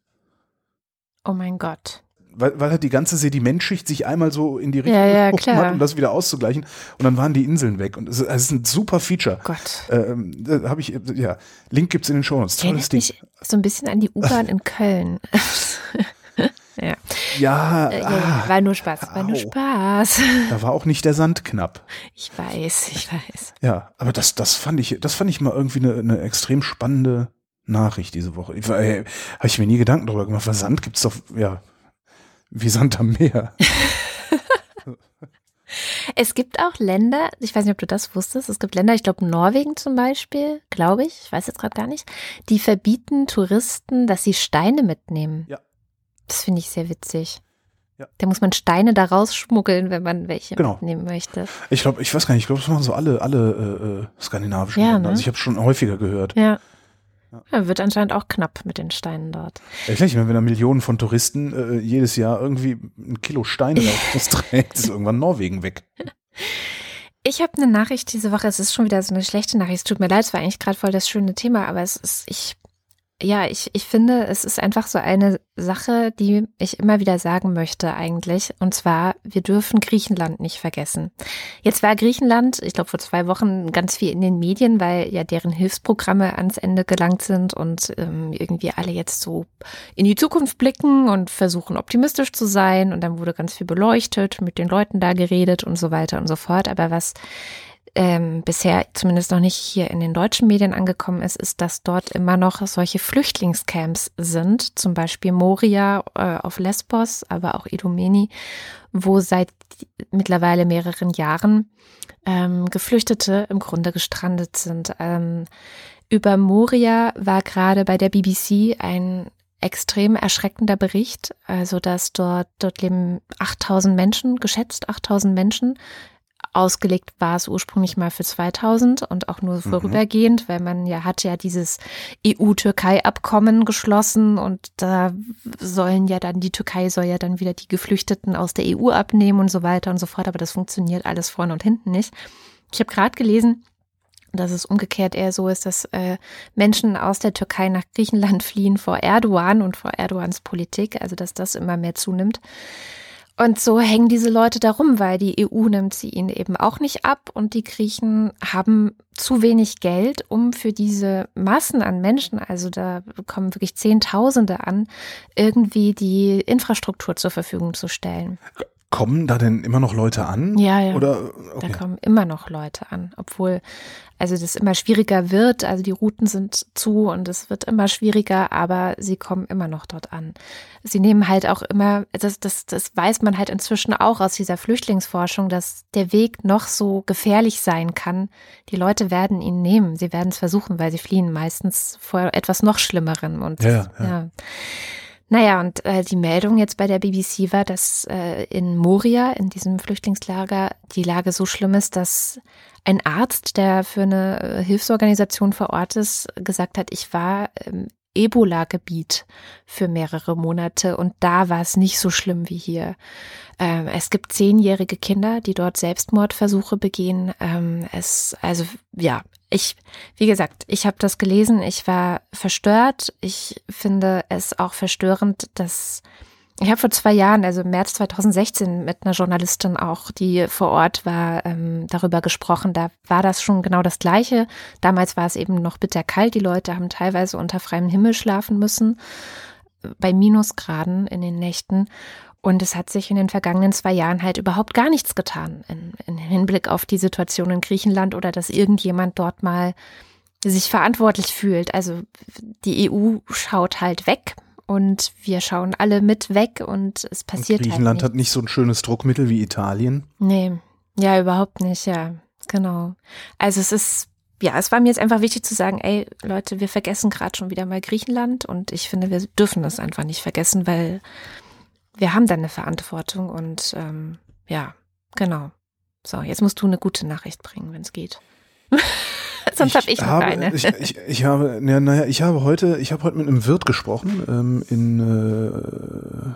Oh mein Gott weil, weil halt die ganze Sedimentschicht sich einmal so in die Richtung ja, ja, hat, um das wieder auszugleichen. Und dann waren die Inseln weg. Und es ist, es ist ein super Feature. Gott. Ähm, habe ich, ja, Link gibt's in den Show Notes. Tolles Ding. mich so ein bisschen an die U-Bahn in Köln. ja. Ja, äh, ja, war nur Spaß, war nur Spaß. Da war auch nicht der Sand knapp. Ich weiß, ich weiß. Ja, aber das, das fand ich, das fand ich mal irgendwie eine, eine extrem spannende Nachricht diese Woche. Äh, Habe ich mir nie Gedanken darüber gemacht, weil Sand gibt's doch, ja, wie Sand am Meer. Es gibt auch Länder, ich weiß nicht, ob du das wusstest, es gibt Länder, ich glaube Norwegen zum Beispiel, glaube ich, ich weiß jetzt gerade gar nicht, die verbieten Touristen, dass sie Steine mitnehmen. Ja. Das finde ich sehr witzig. Ja. Da muss man Steine da rausschmuggeln, wenn man welche genau. mitnehmen möchte. Ich glaube, ich weiß gar nicht, ich glaube, das machen so alle, alle äh, äh skandinavischen ja, Länder. Ne? Also ich habe schon häufiger gehört. Ja. Ja. wird anscheinend auch knapp mit den Steinen dort. Ja, klar, ich meine, wenn da Millionen von Touristen äh, jedes Jahr irgendwie ein Kilo Steine trägt, ist irgendwann Norwegen weg. Ich habe eine Nachricht diese Woche. Es ist schon wieder so eine schlechte Nachricht. Es tut mir leid, es war eigentlich gerade voll das schöne Thema, aber es ist, ich ja, ich, ich finde, es ist einfach so eine Sache, die ich immer wieder sagen möchte eigentlich. Und zwar, wir dürfen Griechenland nicht vergessen. Jetzt war Griechenland, ich glaube, vor zwei Wochen ganz viel in den Medien, weil ja deren Hilfsprogramme ans Ende gelangt sind und ähm, irgendwie alle jetzt so in die Zukunft blicken und versuchen optimistisch zu sein. Und dann wurde ganz viel beleuchtet, mit den Leuten da geredet und so weiter und so fort. Aber was ähm, bisher zumindest noch nicht hier in den deutschen Medien angekommen ist, ist, dass dort immer noch solche Flüchtlingscamps sind, zum Beispiel Moria äh, auf Lesbos, aber auch Idomeni, wo seit mittlerweile mehreren Jahren ähm, Geflüchtete im Grunde gestrandet sind. Ähm, über Moria war gerade bei der BBC ein extrem erschreckender Bericht, also dass dort, dort leben 8000 Menschen, geschätzt 8000 Menschen, Ausgelegt war es ursprünglich mal für 2000 und auch nur mhm. vorübergehend, mhm. weil man ja hat ja dieses EU-Türkei-Abkommen geschlossen und da sollen ja dann, die Türkei soll ja dann wieder die Geflüchteten aus der EU abnehmen und so weiter und so fort, aber das funktioniert alles vorne und hinten nicht. Ich habe gerade gelesen, dass es umgekehrt eher so ist, dass äh, Menschen aus der Türkei nach Griechenland fliehen vor Erdogan und vor Erdogans Politik, also dass das immer mehr zunimmt. Und so hängen diese Leute darum, weil die EU nimmt sie ihnen eben auch nicht ab und die Griechen haben zu wenig Geld, um für diese Massen an Menschen, also da kommen wirklich Zehntausende an, irgendwie die Infrastruktur zur Verfügung zu stellen. Kommen da denn immer noch Leute an? Ja, ja. Oder, okay. Da kommen immer noch Leute an, obwohl also das immer schwieriger wird. Also die Routen sind zu und es wird immer schwieriger, aber sie kommen immer noch dort an. Sie nehmen halt auch immer, das, das, das weiß man halt inzwischen auch aus dieser Flüchtlingsforschung, dass der Weg noch so gefährlich sein kann. Die Leute werden ihn nehmen. Sie werden es versuchen, weil sie fliehen meistens vor etwas noch Schlimmerem. Und ja, ja. ja. Naja, und äh, die Meldung jetzt bei der BBC war, dass äh, in Moria, in diesem Flüchtlingslager, die Lage so schlimm ist, dass ein Arzt, der für eine äh, Hilfsorganisation vor Ort ist, gesagt hat, ich war im Ebola-Gebiet für mehrere Monate und da war es nicht so schlimm wie hier. Ähm, es gibt zehnjährige Kinder, die dort Selbstmordversuche begehen. Ähm, es, also ja, ich, wie gesagt, ich habe das gelesen, ich war verstört. Ich finde es auch verstörend, dass ich habe vor zwei Jahren, also im März 2016, mit einer Journalistin auch, die vor Ort war, ähm, darüber gesprochen. Da war das schon genau das Gleiche. Damals war es eben noch bitterkalt. Die Leute haben teilweise unter freiem Himmel schlafen müssen. bei Minusgraden in den Nächten. Und es hat sich in den vergangenen zwei Jahren halt überhaupt gar nichts getan in, in Hinblick auf die Situation in Griechenland oder dass irgendjemand dort mal sich verantwortlich fühlt. Also die EU schaut halt weg und wir schauen alle mit weg und es passiert und Griechenland halt hat nicht so ein schönes Druckmittel wie Italien. Nee, ja, überhaupt nicht, ja, genau. Also es ist, ja, es war mir jetzt einfach wichtig zu sagen, ey Leute, wir vergessen gerade schon wieder mal Griechenland und ich finde, wir dürfen das einfach nicht vergessen, weil wir haben da eine Verantwortung und ähm, ja, genau. So, jetzt musst du eine gute Nachricht bringen, wenn es geht. Sonst habe ich noch habe, eine. Ich, ich, ich habe, ja, naja, ich habe heute, ich habe heute mit einem Wirt gesprochen, ähm, in, äh,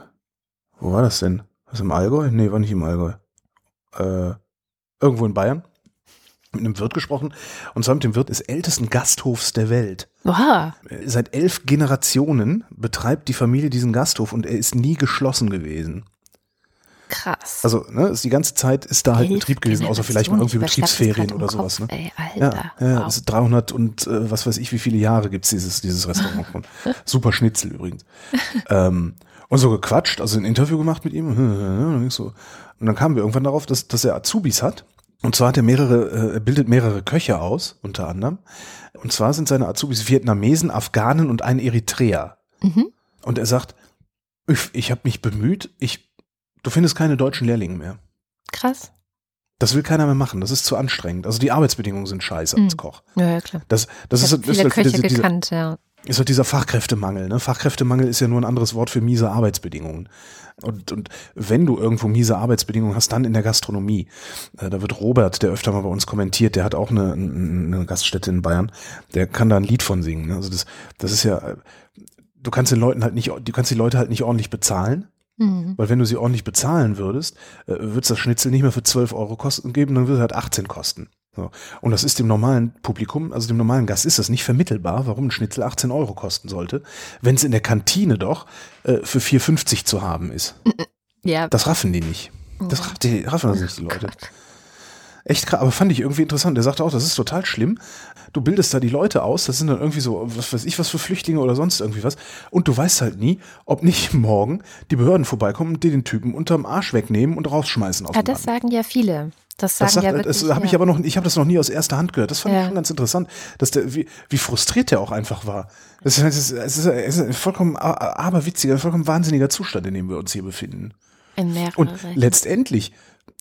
wo war das denn? Was im Allgäu? Nee, war nicht im Allgäu. Äh, irgendwo in Bayern. Mit einem Wirt gesprochen und zwar mit dem Wirt des ältesten Gasthofs der Welt. Wow. Seit elf Generationen betreibt die Familie diesen Gasthof und er ist nie geschlossen gewesen. Krass. Also, ne, ist die ganze Zeit ist da halt Elf Betrieb gewesen, außer vielleicht mal irgendwie Betriebsferien oder sowas. Ne? Ey, Ja, Alter. ja wow. also 300 und äh, was weiß ich, wie viele Jahre gibt's dieses, dieses Restaurant schon. Super Schnitzel übrigens. ähm, und so gequatscht, also ein Interview gemacht mit ihm. Und dann, kamen wir irgendwann darauf, dass, dass er Azubis hat. Und zwar hat er mehrere, äh, er bildet mehrere Köche aus, unter anderem. Und zwar sind seine Azubis Vietnamesen, Afghanen und ein Eritreer. Mhm. Und er sagt, ich, ich habe mich bemüht, ich, du findest keine deutschen Lehrlinge mehr. Krass. Das will keiner mehr machen. Das ist zu anstrengend. Also die Arbeitsbedingungen sind scheiße als Mhm. Koch. Ja, ja, klar. Das, das Ich ist, hab das ist viele halt Köche dieser, dieser, gekannt, ja. ist halt dieser Fachkräftemangel. Ne? Fachkräftemangel ist ja nur ein anderes Wort für miese Arbeitsbedingungen. Und, und wenn du irgendwo miese Arbeitsbedingungen hast, dann in der Gastronomie. Äh, da wird Robert, der öfter mal bei uns kommentiert, der hat auch eine, eine Gaststätte in Bayern, der kann da ein Lied von singen. ne? Also das, das ist ja, du kannst den Leuten halt nicht, du kannst die Leute halt nicht ordentlich bezahlen. Mhm. Weil wenn du sie ordentlich bezahlen würdest, äh, würdest das Schnitzel nicht mehr für 12 Euro kosten geben, dann würde es halt 18 kosten. So. Und das ist dem normalen Publikum, also dem normalen Gast ist das nicht vermittelbar, warum ein Schnitzel 18 Euro kosten sollte, wenn es in der Kantine doch äh, für 4,50 zu haben ist. Ja, Das raffen die nicht. Das raffen, die, raffen das nicht, die Leute. Gott. Echt krass, aber fand ich irgendwie interessant. Der sagte auch, das ist total schlimm. Du bildest da die Leute aus, das sind dann irgendwie so, was weiß ich, was für Flüchtlinge oder sonst irgendwie was. Und du weißt halt nie, ob nicht morgen die Behörden vorbeikommen und dir den Typen unterm Arsch wegnehmen und rausschmeißen aus Ja, dem das Laden. sagen ja viele. Das sagen Das, sagt, ja wirklich. das habe ich ja. aber noch, ich habe das noch nie aus erster Hand gehört. Das fand Ja. ich schon ganz interessant, dass der, wie, wie frustriert der auch einfach war. Das ist, es ist, es ist, ein vollkommen aberwitziger, vollkommen wahnsinniger Zustand, in dem wir uns hier befinden. in mehrere. Und letztendlich,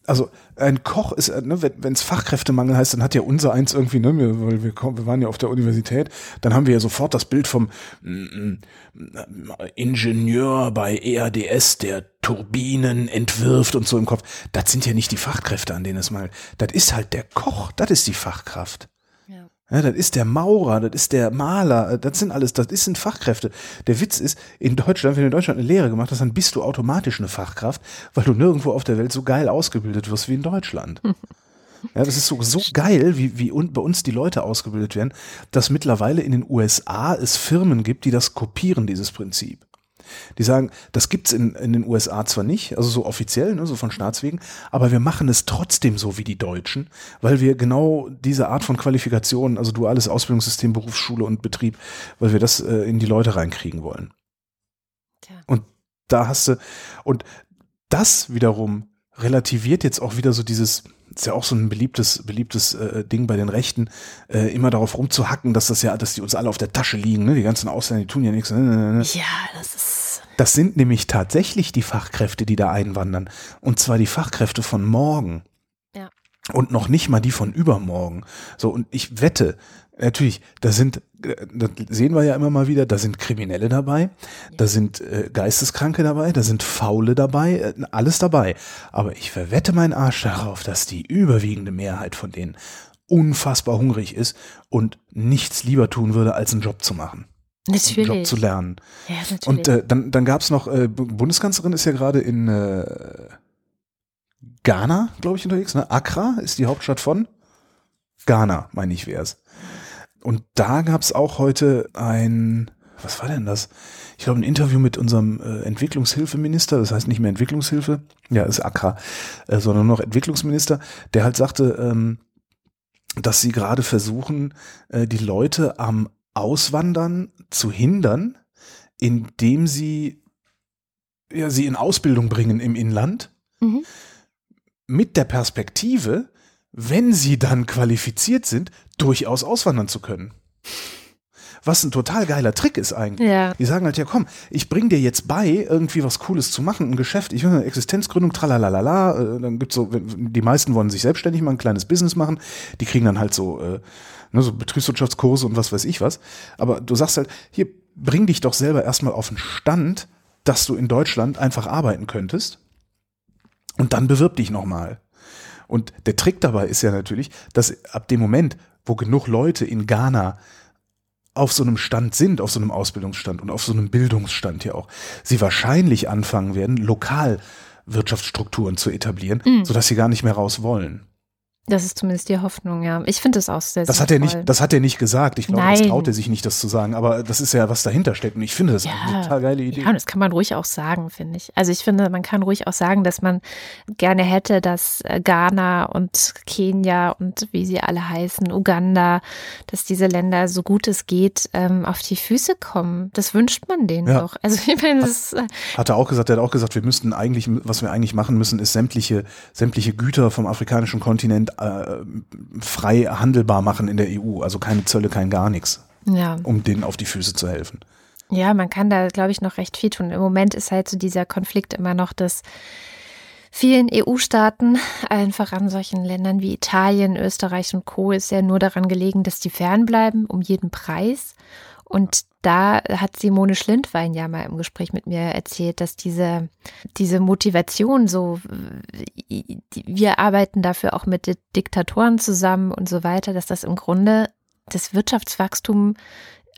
also ein Koch ist, äh, ne, wenn es Fachkräftemangel heißt, dann hat ja unser eins irgendwie, ne, wir, weil wir, wir waren ja auf der Universität, dann haben wir ja sofort das Bild vom mm, Ingenieur bei EADS, der Turbinen entwirft und so im Kopf. Das sind ja nicht die Fachkräfte, an denen es mangelt. Das ist halt der Koch, das ist die Fachkraft. Ja. Das ist der Maurer, das ist der Maler, das sind alles, das sind Fachkräfte. Der Witz ist, in Deutschland, wenn du in Deutschland eine Lehre gemacht hast, dann bist du automatisch eine Fachkraft, weil du nirgendwo auf der Welt so geil ausgebildet wirst wie in Deutschland. Ja, das ist so, so geil, wie, wie un, bei uns die Leute ausgebildet werden, dass mittlerweile in den USA es Firmen gibt, die das kopieren, dieses Prinzip. Die sagen, das gibt's in, in den USA zwar nicht, also so offiziell, ne, so von Staatswegen, aber wir machen es trotzdem so wie die Deutschen, weil wir genau diese Art von Qualifikation, also duales Ausbildungssystem, Berufsschule und Betrieb, weil wir das äh, in die Leute reinkriegen wollen. Tja. Und da hast du, und das wiederum relativiert jetzt auch wieder so dieses, ist ja auch so ein beliebtes, beliebtes äh, Ding bei den Rechten, äh, immer darauf rumzuhacken, dass das ja, dass die uns alle auf der Tasche liegen, ne? Die ganzen Ausländer, die tun ja nichts. Ne, ne, ne. Ja, das ist. Das sind nämlich tatsächlich die Fachkräfte, die da einwandern. Und zwar die Fachkräfte von morgen. Ja. Und noch nicht mal die von übermorgen. So, und ich wette, natürlich, da sind, äh, das sehen wir ja immer mal wieder, da sind Kriminelle dabei, da sind äh, Geisteskranke dabei, da sind Faule dabei, äh, alles dabei. Aber ich verwette meinen Arsch darauf, dass die überwiegende Mehrheit von denen unfassbar hungrig ist und nichts lieber tun würde, als einen Job zu machen. Einen Job Natürlich. zu lernen. ja, natürlich. Und äh, dann, dann gab es noch, äh, Bundeskanzlerin ist ja gerade in äh, Ghana, glaube ich, unterwegs. Ne? Accra ist die Hauptstadt von Ghana, meine ich, wär's. Und da gab es auch heute ein, was war denn das? Ich glaube, ein Interview mit unserem äh, Entwicklungshilfeminister, das heißt nicht mehr Entwicklungshilfe, ja, ist Accra, äh, sondern noch Entwicklungsminister, der halt sagte, ähm, dass sie gerade versuchen, äh, die Leute am Auswandern zu hindern, indem sie ja, sie in Ausbildung bringen im Inland, Mhm. mit der Perspektive, wenn sie dann qualifiziert sind, durchaus auswandern zu können. Was ein total geiler Trick ist eigentlich. Ja. Die sagen halt, ja komm, ich bring dir jetzt bei, irgendwie was Cooles zu machen, ein Geschäft, ich will eine Existenzgründung, tralalala, äh, dann gibt's so, die meisten wollen sich selbstständig machen, ein kleines Business machen, die kriegen dann halt so, äh, ne, so Betriebswirtschaftskurse und was weiß ich was. Aber du sagst halt, hier, bring dich doch selber erstmal auf den Stand, dass du in Deutschland einfach arbeiten könntest und dann bewirb dich nochmal. Und der Trick dabei ist ja natürlich, dass ab dem Moment, wo genug Leute in Ghana auf so einem Stand sind, auf so einem Ausbildungsstand und auf so einem Bildungsstand ja auch, sie wahrscheinlich anfangen werden, lokal Wirtschaftsstrukturen zu etablieren, Mhm. sodass sie gar nicht mehr raus wollen. Das ist zumindest die Hoffnung, ja. Ich finde es auch sehr Das hat er sinnvoll. nicht, das hat er nicht gesagt. Ich glaube, das traut er sich nicht, das zu sagen. Aber das ist ja, was dahinter steckt. Und ich finde das Ja. eine total geile Idee. Ja, und das kann man ruhig auch sagen, finde ich. Also ich finde, man kann ruhig auch sagen, dass man gerne hätte, dass äh, Ghana und Kenia und wie sie alle heißen, Uganda, dass diese Länder so gut es geht ähm, auf die Füße kommen. Das wünscht man denen Ja. doch. Also ich meine, das ist, äh, Hat er auch gesagt, er hat auch gesagt, wir müssten eigentlich, was wir eigentlich machen müssen, ist sämtliche, sämtliche Güter vom afrikanischen Kontinent äh, frei handelbar machen in der EU. Also keine Zölle, kein gar nichts, ja. um denen auf die Füße zu helfen. Ja, man kann da, glaube ich, noch recht viel tun. Im Moment ist halt so dieser Konflikt immer noch, dass vielen EU-Staaten, einfach an solchen Ländern wie Italien, Österreich und Co. ist ja nur daran gelegen, dass die fernbleiben, um jeden Preis. Und da hat Simone Schlindwein ja mal im Gespräch mit mir erzählt, dass diese, diese Motivation so, wir arbeiten dafür auch mit Di- Diktatoren zusammen und so weiter, dass das im Grunde das Wirtschaftswachstum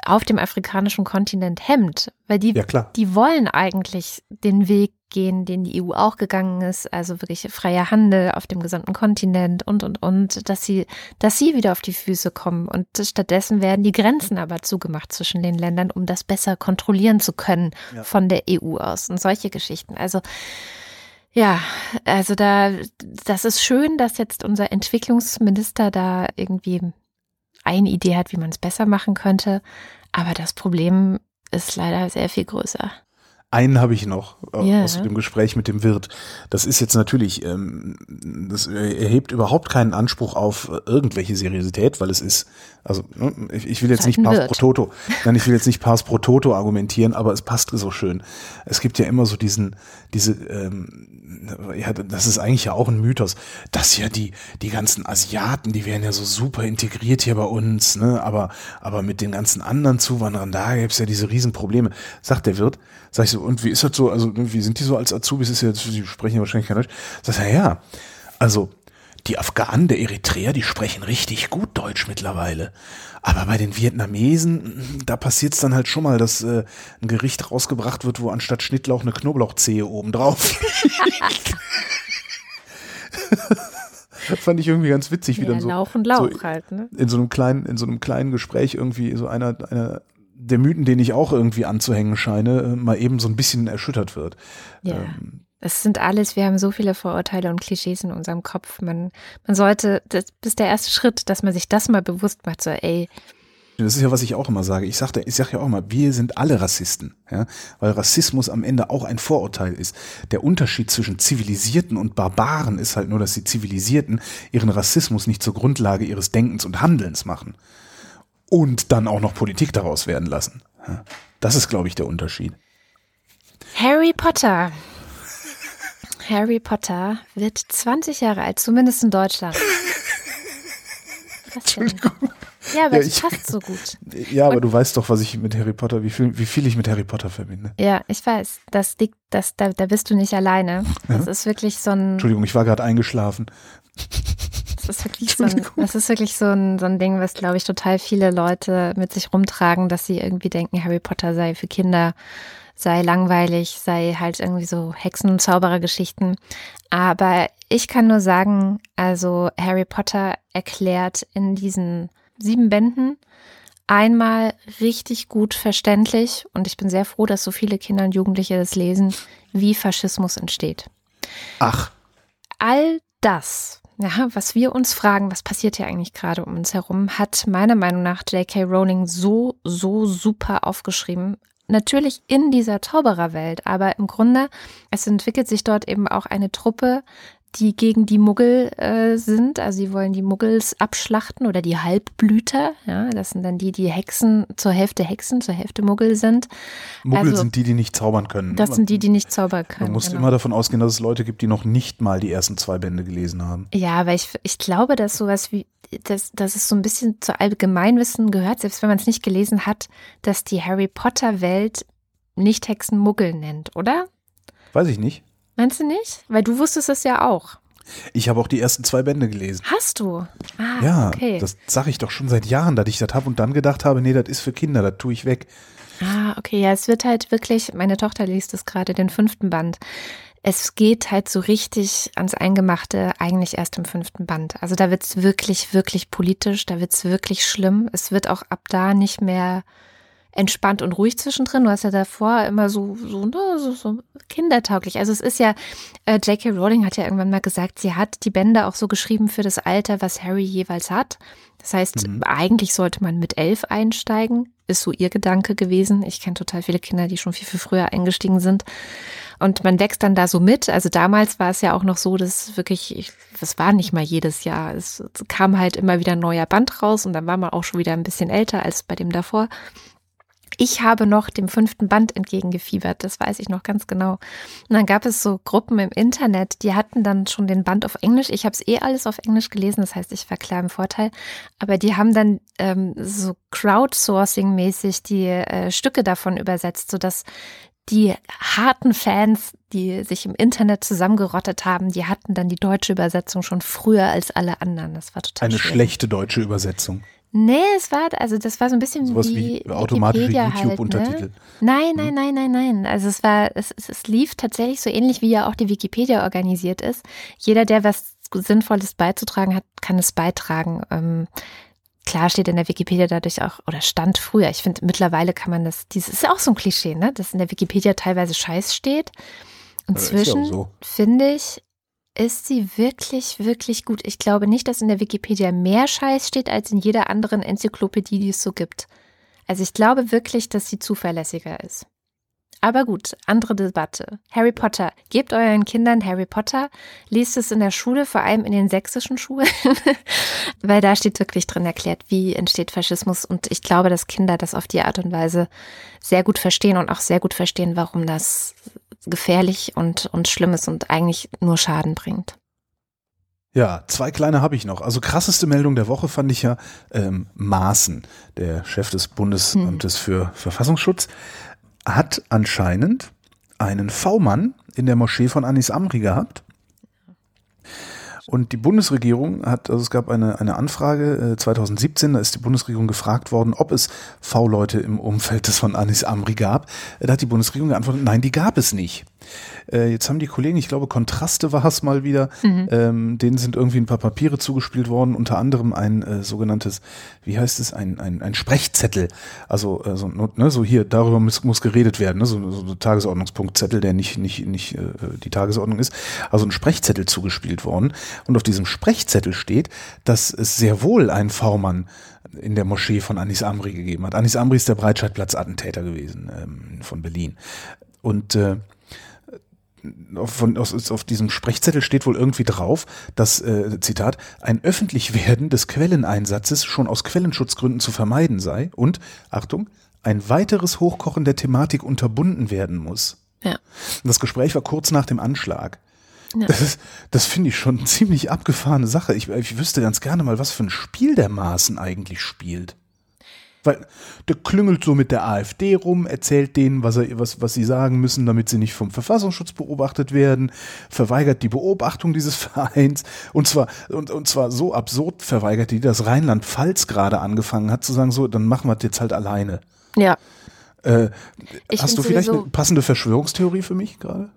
auf dem afrikanischen Kontinent hemmt, weil die, Ja, die wollen eigentlich den Weg gehen, den die EU auch gegangen ist, also wirklich freier Handel auf dem gesamten Kontinent und und und, dass sie, dass sie wieder auf die Füße kommen und stattdessen werden die Grenzen aber zugemacht zwischen den Ländern, um das besser kontrollieren zu können Ja. von der EU aus und solche Geschichten. Also ja, also da, das ist schön, dass jetzt unser Entwicklungsminister da irgendwie eine Idee hat, wie man es besser machen könnte. Aber das Problem ist leider sehr viel größer. Einen habe ich noch äh, Ja. aus dem Gespräch mit dem Wirt. Das ist jetzt natürlich, ähm, das erhebt überhaupt keinen Anspruch auf äh, irgendwelche Seriosität, weil es ist, also ne, ich, ich will jetzt nicht Pars Wirt. pro Toto, nein, ich will jetzt nicht Pars pro Toto argumentieren, aber es passt so schön. Es gibt ja immer so diesen, diese, ähm, ja, das ist eigentlich ja auch ein Mythos, dass ja die, die ganzen Asiaten, die wären ja so super integriert hier bei uns, ne, aber, aber mit den ganzen anderen Zuwanderern, da gäbe es ja diese Riesenprobleme. Sagt der Wirt, sag ich so, und wie ist das so, also wie sind die so als Azubis, ist ja, die sprechen ja wahrscheinlich kein Deutsch. Sag ich, ja, ja, also die Afghanen, der Eritreer, die sprechen richtig gut Deutsch mittlerweile. Aber bei den Vietnamesen, da passiert es dann halt schon mal, dass äh, ein Gericht rausgebracht wird, wo anstatt Schnittlauch eine Knoblauchzehe oben drauf. Fand ich irgendwie ganz witzig, wie Ja, dann so, Lauch und Lauch so halt, ne? in so einem kleinen, in so einem kleinen Gespräch irgendwie so einer, einer der Mythen, den ich auch irgendwie anzuhängen scheine, äh, mal eben so ein bisschen erschüttert wird. Ja. Ähm, Das sind alles, wir haben so viele Vorurteile und Klischees in unserem Kopf. Man, man sollte, das ist der erste Schritt, dass man sich das mal bewusst macht. So, ey, Das ist ja, was ich auch immer sage. Ich sage ich sag ja auch immer, wir sind alle Rassisten, ja? weil Rassismus am Ende auch ein Vorurteil ist. Der Unterschied zwischen Zivilisierten und Barbaren ist halt nur, dass die Zivilisierten ihren Rassismus nicht zur Grundlage ihres Denkens und Handelns machen und dann auch noch Politik daraus werden lassen. Das ist, glaube ich, der Unterschied. Harry Potter. Harry Potter wird 20 Jahre alt, zumindest in Deutschland. Denn? Ja, aber Ja, ich- passt so gut. Ja, aber du weißt doch, was ich mit Harry Potter, wie viel, wie viel ich mit Harry Potter verbinde. Ja, ich weiß. Das liegt, das, da, da bist du nicht alleine. Das ist wirklich so ein, Entschuldigung, ich war gerade eingeschlafen. das ist wirklich so ein, das ist wirklich so ein, so ein Ding, was glaube ich total viele Leute mit sich rumtragen, dass sie irgendwie denken, Harry Potter sei für Kinder, sei langweilig, sei halt irgendwie so Hexen- und Zauberergeschichten. Aber ich kann nur sagen, also Harry Potter erklärt in diesen sieben Bänden einmal richtig gut verständlich und ich bin sehr froh, dass so viele Kinder und Jugendliche das lesen, wie Faschismus entsteht. Ach, All das, ja, was wir uns fragen, was passiert hier eigentlich gerade um uns herum, hat meiner Meinung nach J.K. Rowling so, so super aufgeschrieben. Natürlich in dieser Zaubererwelt, aber im Grunde, es entwickelt sich dort eben auch eine Truppe, die gegen die Muggel äh, sind. Also sie wollen die Muggels abschlachten oder die Halbblüter. Ja, das sind dann die, die Hexen zur Hälfte Hexen, zur Hälfte Muggel sind. Muggel also, sind die, die nicht zaubern können. Das sind die, die nicht zaubern können. Man muss genau. immer davon ausgehen, dass es Leute gibt, die noch nicht mal die ersten zwei Bände gelesen haben. Ja, weil ich, ich glaube, dass sowas wie, dass, dass es so ein bisschen zu Allgemeinwissen gehört, selbst wenn man es nicht gelesen hat, dass die Harry Potter Welt nicht Hexen Muggel nennt, oder? Weiß ich nicht. Meinst du nicht? Weil du wusstest es ja auch. Ich habe auch die ersten zwei Bände gelesen. Hast du? Ah, ja, okay. das sage ich doch schon seit Jahren, dass ich das habe und dann gedacht habe, nee, das ist für Kinder, das tue ich weg. Ah, okay, ja, es wird halt wirklich, meine Tochter liest es gerade, den fünften Band. Es geht halt so richtig ans Eingemachte eigentlich erst im fünften Band. Also da wird es wirklich, wirklich politisch, da wird es wirklich schlimm. Es wird auch ab da nicht mehr entspannt und ruhig zwischendrin. Du hast ja davor immer so, so, ne, so, so kindertauglich. Also es ist ja, äh, J.K. Rowling hat ja irgendwann mal gesagt, sie hat die Bände auch so geschrieben für das Alter, was Harry jeweils hat. Das heißt, mhm. eigentlich sollte man mit elf einsteigen, ist so ihr Gedanke gewesen. Ich kenne total viele Kinder, die schon viel, viel früher eingestiegen sind. Und man wächst dann da so mit. Also damals war es ja auch noch so, dass wirklich, das war nicht mal jedes Jahr. Es kam halt immer wieder ein neuer Band raus und dann war man auch schon wieder ein bisschen älter als bei dem davor. Ich habe noch dem fünften Band entgegengefiebert, das weiß ich noch ganz genau. Und dann gab es so Gruppen im Internet, die hatten dann schon den Band auf Englisch. Ich habe es eh alles auf Englisch gelesen, das heißt, ich war klar im Vorteil. Aber die haben dann ähm, so Crowdsourcing-mäßig die äh, Stücke davon übersetzt, sodass die harten Fans, die sich im Internet zusammengerottet haben, die hatten dann die deutsche Übersetzung schon früher als alle anderen. Das war total Eine schwierig. schlechte deutsche Übersetzung. Nee, es war, also das war so ein bisschen Sowas wie, wie automatische YouTube-Untertitel. Halt, ne? Nein, nein, hm? nein, nein, nein. Also es war, es, es, es lief tatsächlich so ähnlich, wie ja auch die Wikipedia organisiert ist. Jeder, der was Sinnvolles beizutragen hat, kann es beitragen. Ähm, klar steht in der Wikipedia dadurch auch, oder stand früher. Ich finde, mittlerweile kann man das, dieses ist ja auch so ein Klischee, ne? Dass in der Wikipedia teilweise Scheiß steht. Inzwischen ja so. finde ich, ist sie wirklich, wirklich gut. Ich glaube nicht, dass in der Wikipedia mehr Scheiß steht als in jeder anderen Enzyklopädie, die es so gibt. Also ich glaube wirklich, dass sie zuverlässiger ist. Aber gut, andere Debatte. Harry Potter. Gebt euren Kindern Harry Potter. Liest es in der Schule, vor allem in den sächsischen Schulen, weil da steht wirklich drin erklärt, wie entsteht Faschismus. Und ich glaube, dass Kinder das auf die Art und Weise sehr gut verstehen und auch sehr gut verstehen, warum das gefährlich und, und schlimm ist und eigentlich nur Schaden bringt. Ja, zwei kleine habe ich noch. Also krasseste Meldung der Woche fand ich ja ähm, Maaßen, der Chef des Bundesamtes hm. für Verfassungsschutz, hat anscheinend einen V-Mann in der Moschee von Anis Amri gehabt. Und die Bundesregierung hat, also es gab eine, eine Anfrage äh, 2017, da ist die Bundesregierung gefragt worden, ob es V-Leute im Umfeld des von Anis Amri gab. Da hat die Bundesregierung geantwortet, nein, die gab es nicht. Äh, jetzt haben die Kollegen, ich glaube, Kontraste war es mal wieder, mhm. ähm, denen sind irgendwie ein paar Papiere zugespielt worden, unter anderem ein äh, sogenanntes, wie heißt es, ein, ein, ein Sprechzettel. Also äh, so, ne, so hier, darüber muss, muss geredet werden, ne? so, so ein Tagesordnungspunktzettel, der nicht, nicht, nicht äh, die Tagesordnung ist. Also ein Sprechzettel zugespielt worden. Und auf diesem Sprechzettel steht, dass es sehr wohl ein V-Mann in der Moschee von Anis Amri gegeben hat. Anis Amri ist der Breitscheidplatz-Attentäter gewesen ähm, von Berlin. Und äh, von, aus, auf diesem Sprechzettel steht wohl irgendwie drauf, dass, äh, Zitat, ein Öffentlichwerden des Quelleneinsatzes schon aus Quellenschutzgründen zu vermeiden sei und, Achtung, ein weiteres Hochkochen der Thematik unterbunden werden muss. Ja. Das Gespräch war kurz nach dem Anschlag. Ja. Das, das finde ich schon eine ziemlich abgefahrene Sache. Ich, ich wüsste ganz gerne mal, was für ein Spiel der Maßen eigentlich spielt. Weil der klüngelt so mit der AfD rum, erzählt denen, was, er, was, was sie sagen müssen, damit sie nicht vom Verfassungsschutz beobachtet werden, verweigert die Beobachtung dieses Vereins und zwar, und, und zwar so absurd verweigert die, dass Rheinland-Pfalz gerade angefangen hat zu sagen, so, dann machen wir das jetzt halt alleine. Ja. Äh, hast du vielleicht eine passende Verschwörungstheorie für mich gerade?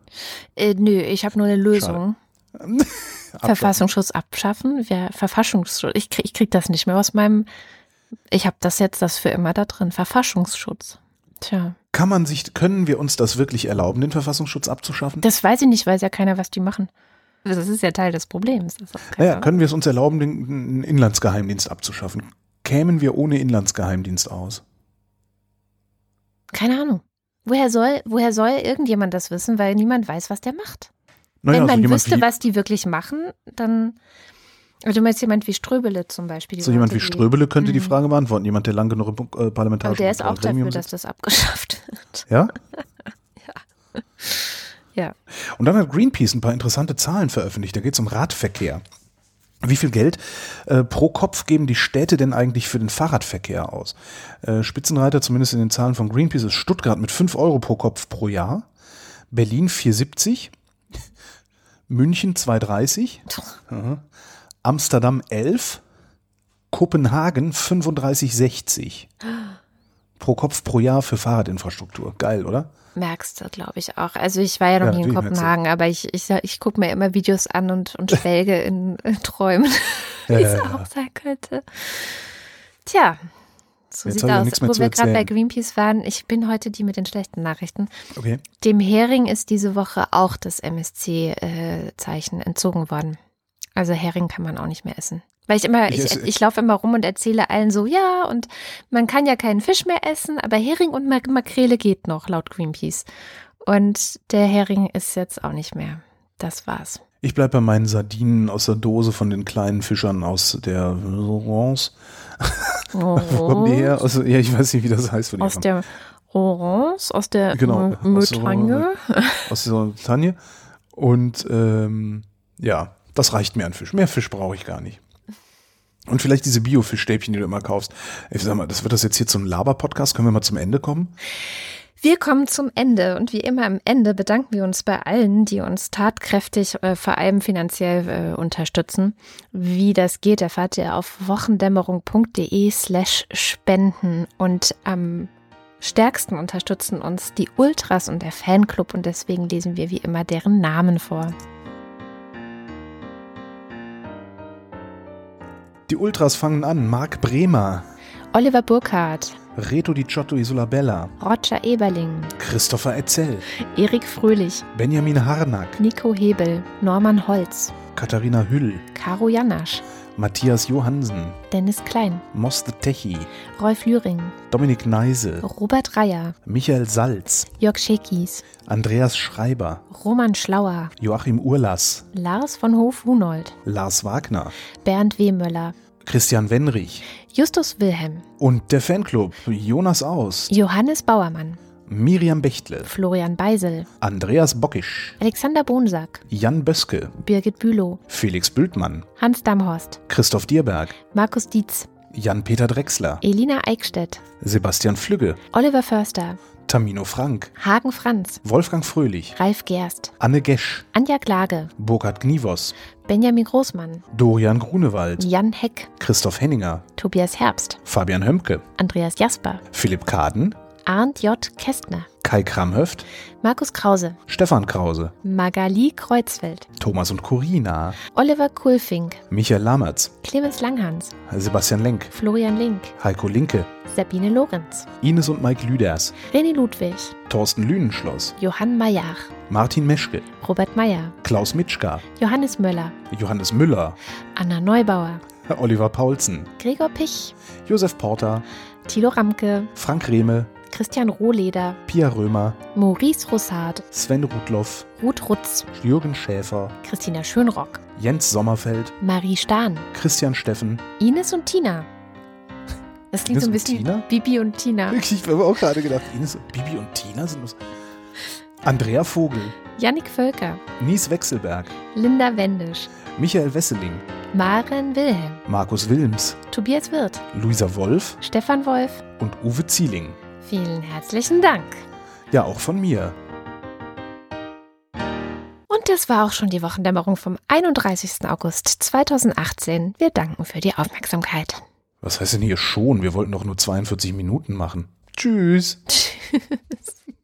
Äh, nö, ich habe nur eine Lösung. Verfassungsschutz abschaffen. Ja, Verfassungsschutz. Ich krieg, ich krieg das nicht mehr aus meinem ich habe das jetzt das für immer da drin. Verfassungsschutz. Tja. Kann man sich, können wir uns das wirklich erlauben, den Verfassungsschutz abzuschaffen? Das weiß ich nicht, weiß ja keiner, was die machen. Das ist ja Teil des Problems. Naja, können wir es uns erlauben, den Inlandsgeheimdienst abzuschaffen? Kämen wir ohne Inlandsgeheimdienst aus? Keine Ahnung. Woher soll, woher soll irgendjemand das wissen, weil niemand weiß, was der macht? Naja, Wenn man so jemand wüsste, was die wirklich machen, dann. Also du meinst jemand wie Ströbele zum Beispiel. so jemand wie Ströbele könnte die Mhm. Frage beantworten. Jemand, der lang genug im äh, Aber parlamentarischen der ist auch dafür, Gremium dass sitzt. das abgeschafft wird. Ja? Ja. Und dann hat Greenpeace ein paar interessante Zahlen veröffentlicht. Da geht es um Radverkehr. Wie viel Geld äh, pro Kopf geben die Städte denn eigentlich für den Fahrradverkehr aus? Äh, Spitzenreiter, zumindest in den Zahlen von Greenpeace, ist Stuttgart mit 5 Euro pro Kopf pro Jahr, Berlin 4,70, München 2,30, Aha. Amsterdam 11, Kopenhagen 35,60 pro Kopf pro Jahr für Fahrradinfrastruktur. Geil, oder? Merkst du, glaube ich, auch. Also ich war ja noch Ja, nie in. Kopenhagen, aber ich, ich, ich gucke mir immer Videos an und, und schwelge in, in Träumen, wie Ja, es ja, ja. auch sein könnte. Tja, so Jetzt sieht aus. Wo wir gerade bei. Greenpeace waren, ich bin heute die mit den schlechten Nachrichten. Okay. Dem Hering ist diese Woche auch das MSC-Zeichen entzogen worden. Also Hering kann man auch nicht mehr essen. Weil ich immer, Ich ich, ich, laufe immer rum und erzähle allen so, ja, und man kann ja keinen Fisch mehr essen, aber Hering und Mak Makrele geht noch, laut Greenpeace. Und der Hering ist jetzt auch nicht mehr. Das war's. Ich bleib bei meinen Sardinen aus der Dose von den kleinen Fischern aus der Rance. Wo kommen die her? Aus, ja, ich weiß nicht, wie das heißt. Von Oh. Aus der Orange, aus der Genau, M- aus der Bretagne. Und ähm, ja, das reicht mir an Fisch. Mehr Fisch brauche ich gar nicht. Und vielleicht diese Bio-Fischstäbchen, die du immer kaufst. Ich sag mal, das wird das jetzt hier zum Laber-Podcast. Können wir mal zum Ende kommen? Wir kommen zum Ende und wie immer am Ende bedanken wir uns bei allen, die uns tatkräftig, äh, vor allem finanziell äh, unterstützen. Wie das geht, erfahrt ihr auf wochendämmerung.de slash spenden und am stärksten unterstützen uns die Ultras und der Fanclub und deswegen lesen wir wie immer deren Namen vor. Die Ultras fangen an. Marc Bremer, Oliver Burkhardt, Reto Di Ciotto Isolabella, Roger Eberling, Christopher Etzel, Erik Fröhlich, Benjamin Harnack, Nico Hebel, Norman Holz, Katharina Hüll, Caro Janasch, Matthias Johansen, Dennis Klein, Moss the Techi, Rolf Lühring, Dominik Neise, Robert Reyer, Michael Salz, Jörg Schekis, Andreas Schreiber, Roman Schlauer, Joachim Urlass, Lars von Hof-Hunold, Lars Wagner, Bernd Wehmöller, Christian Wenrich. Justus Wilhelm, und der Fanclub. Jonas Aus, Johannes Bauermann, Miriam Bechtle, Florian Beisel, Andreas Bockisch, Alexander Bonsack, Jan Böske, Birgit Bülow, Felix Bültmann, Hans Damhorst, Christoph Dierberg, Markus Dietz, Jan-Peter Drechsler, Elina Eickstedt, Sebastian Flügge, Oliver Förster, Tamino Frank, Hagen Franz, Wolfgang Fröhlich, Ralf Gerst, Anne Gesch, Anja Klage, Burkhard Gnivos, Benjamin Großmann, Dorian Grunewald, Jan Heck, Christoph Henninger, Tobias Herbst, Fabian Hömke, Andreas Jasper, Philipp Kaden, Arndt J. Kästner, Kai Kramhöft, Markus Krause, Stefan Krause, Magali Kreuzfeld, Thomas und Corina, Oliver Kulfink, Michael Lammertz, Clemens Langhans, Sebastian Lenk, Florian Link, Heiko Linke, Sabine Lorenz, Ines und Mike Lüders, René Ludwig, Thorsten Lünenschloss, Johann Mayer, Martin Meschke, Robert Meyer, Klaus Mitschka, Johannes Möller, Johannes Müller, Anna Neubauer, Oliver Paulsen, Gregor Pich, Josef Porter, Thilo Ramke, Frank Rehme, Christian Rohleder, Pia Römer, Maurice Rossard, Sven Rudloff, Ruth Rutz, Jürgen Schäfer, Christina Schönrock, Jens Sommerfeld, Marie Stahn, Christian Steffen. Ines und Tina. Das klingt Ines so ein und bisschen Tina? wie Bibi und Tina. Ich habe auch gerade gedacht, Ines, Bibi und Tina sind das. Andrea Vogel, Jannik Völker, Nies Wechselberg, Linda Wendisch, Michael Wesseling, Maren Wilhelm, Markus Wilms, Tobias Wirth, Luisa Wolf Stefan Wolf. und Uwe Zieling. Vielen herzlichen Dank. Ja, auch von mir. Und das war auch schon die Wochendämmerung vom 31. August 2018. Wir danken für die Aufmerksamkeit. Was heißt denn hier schon? Wir wollten doch nur 42 Minuten machen. Tschüss. Tschüss.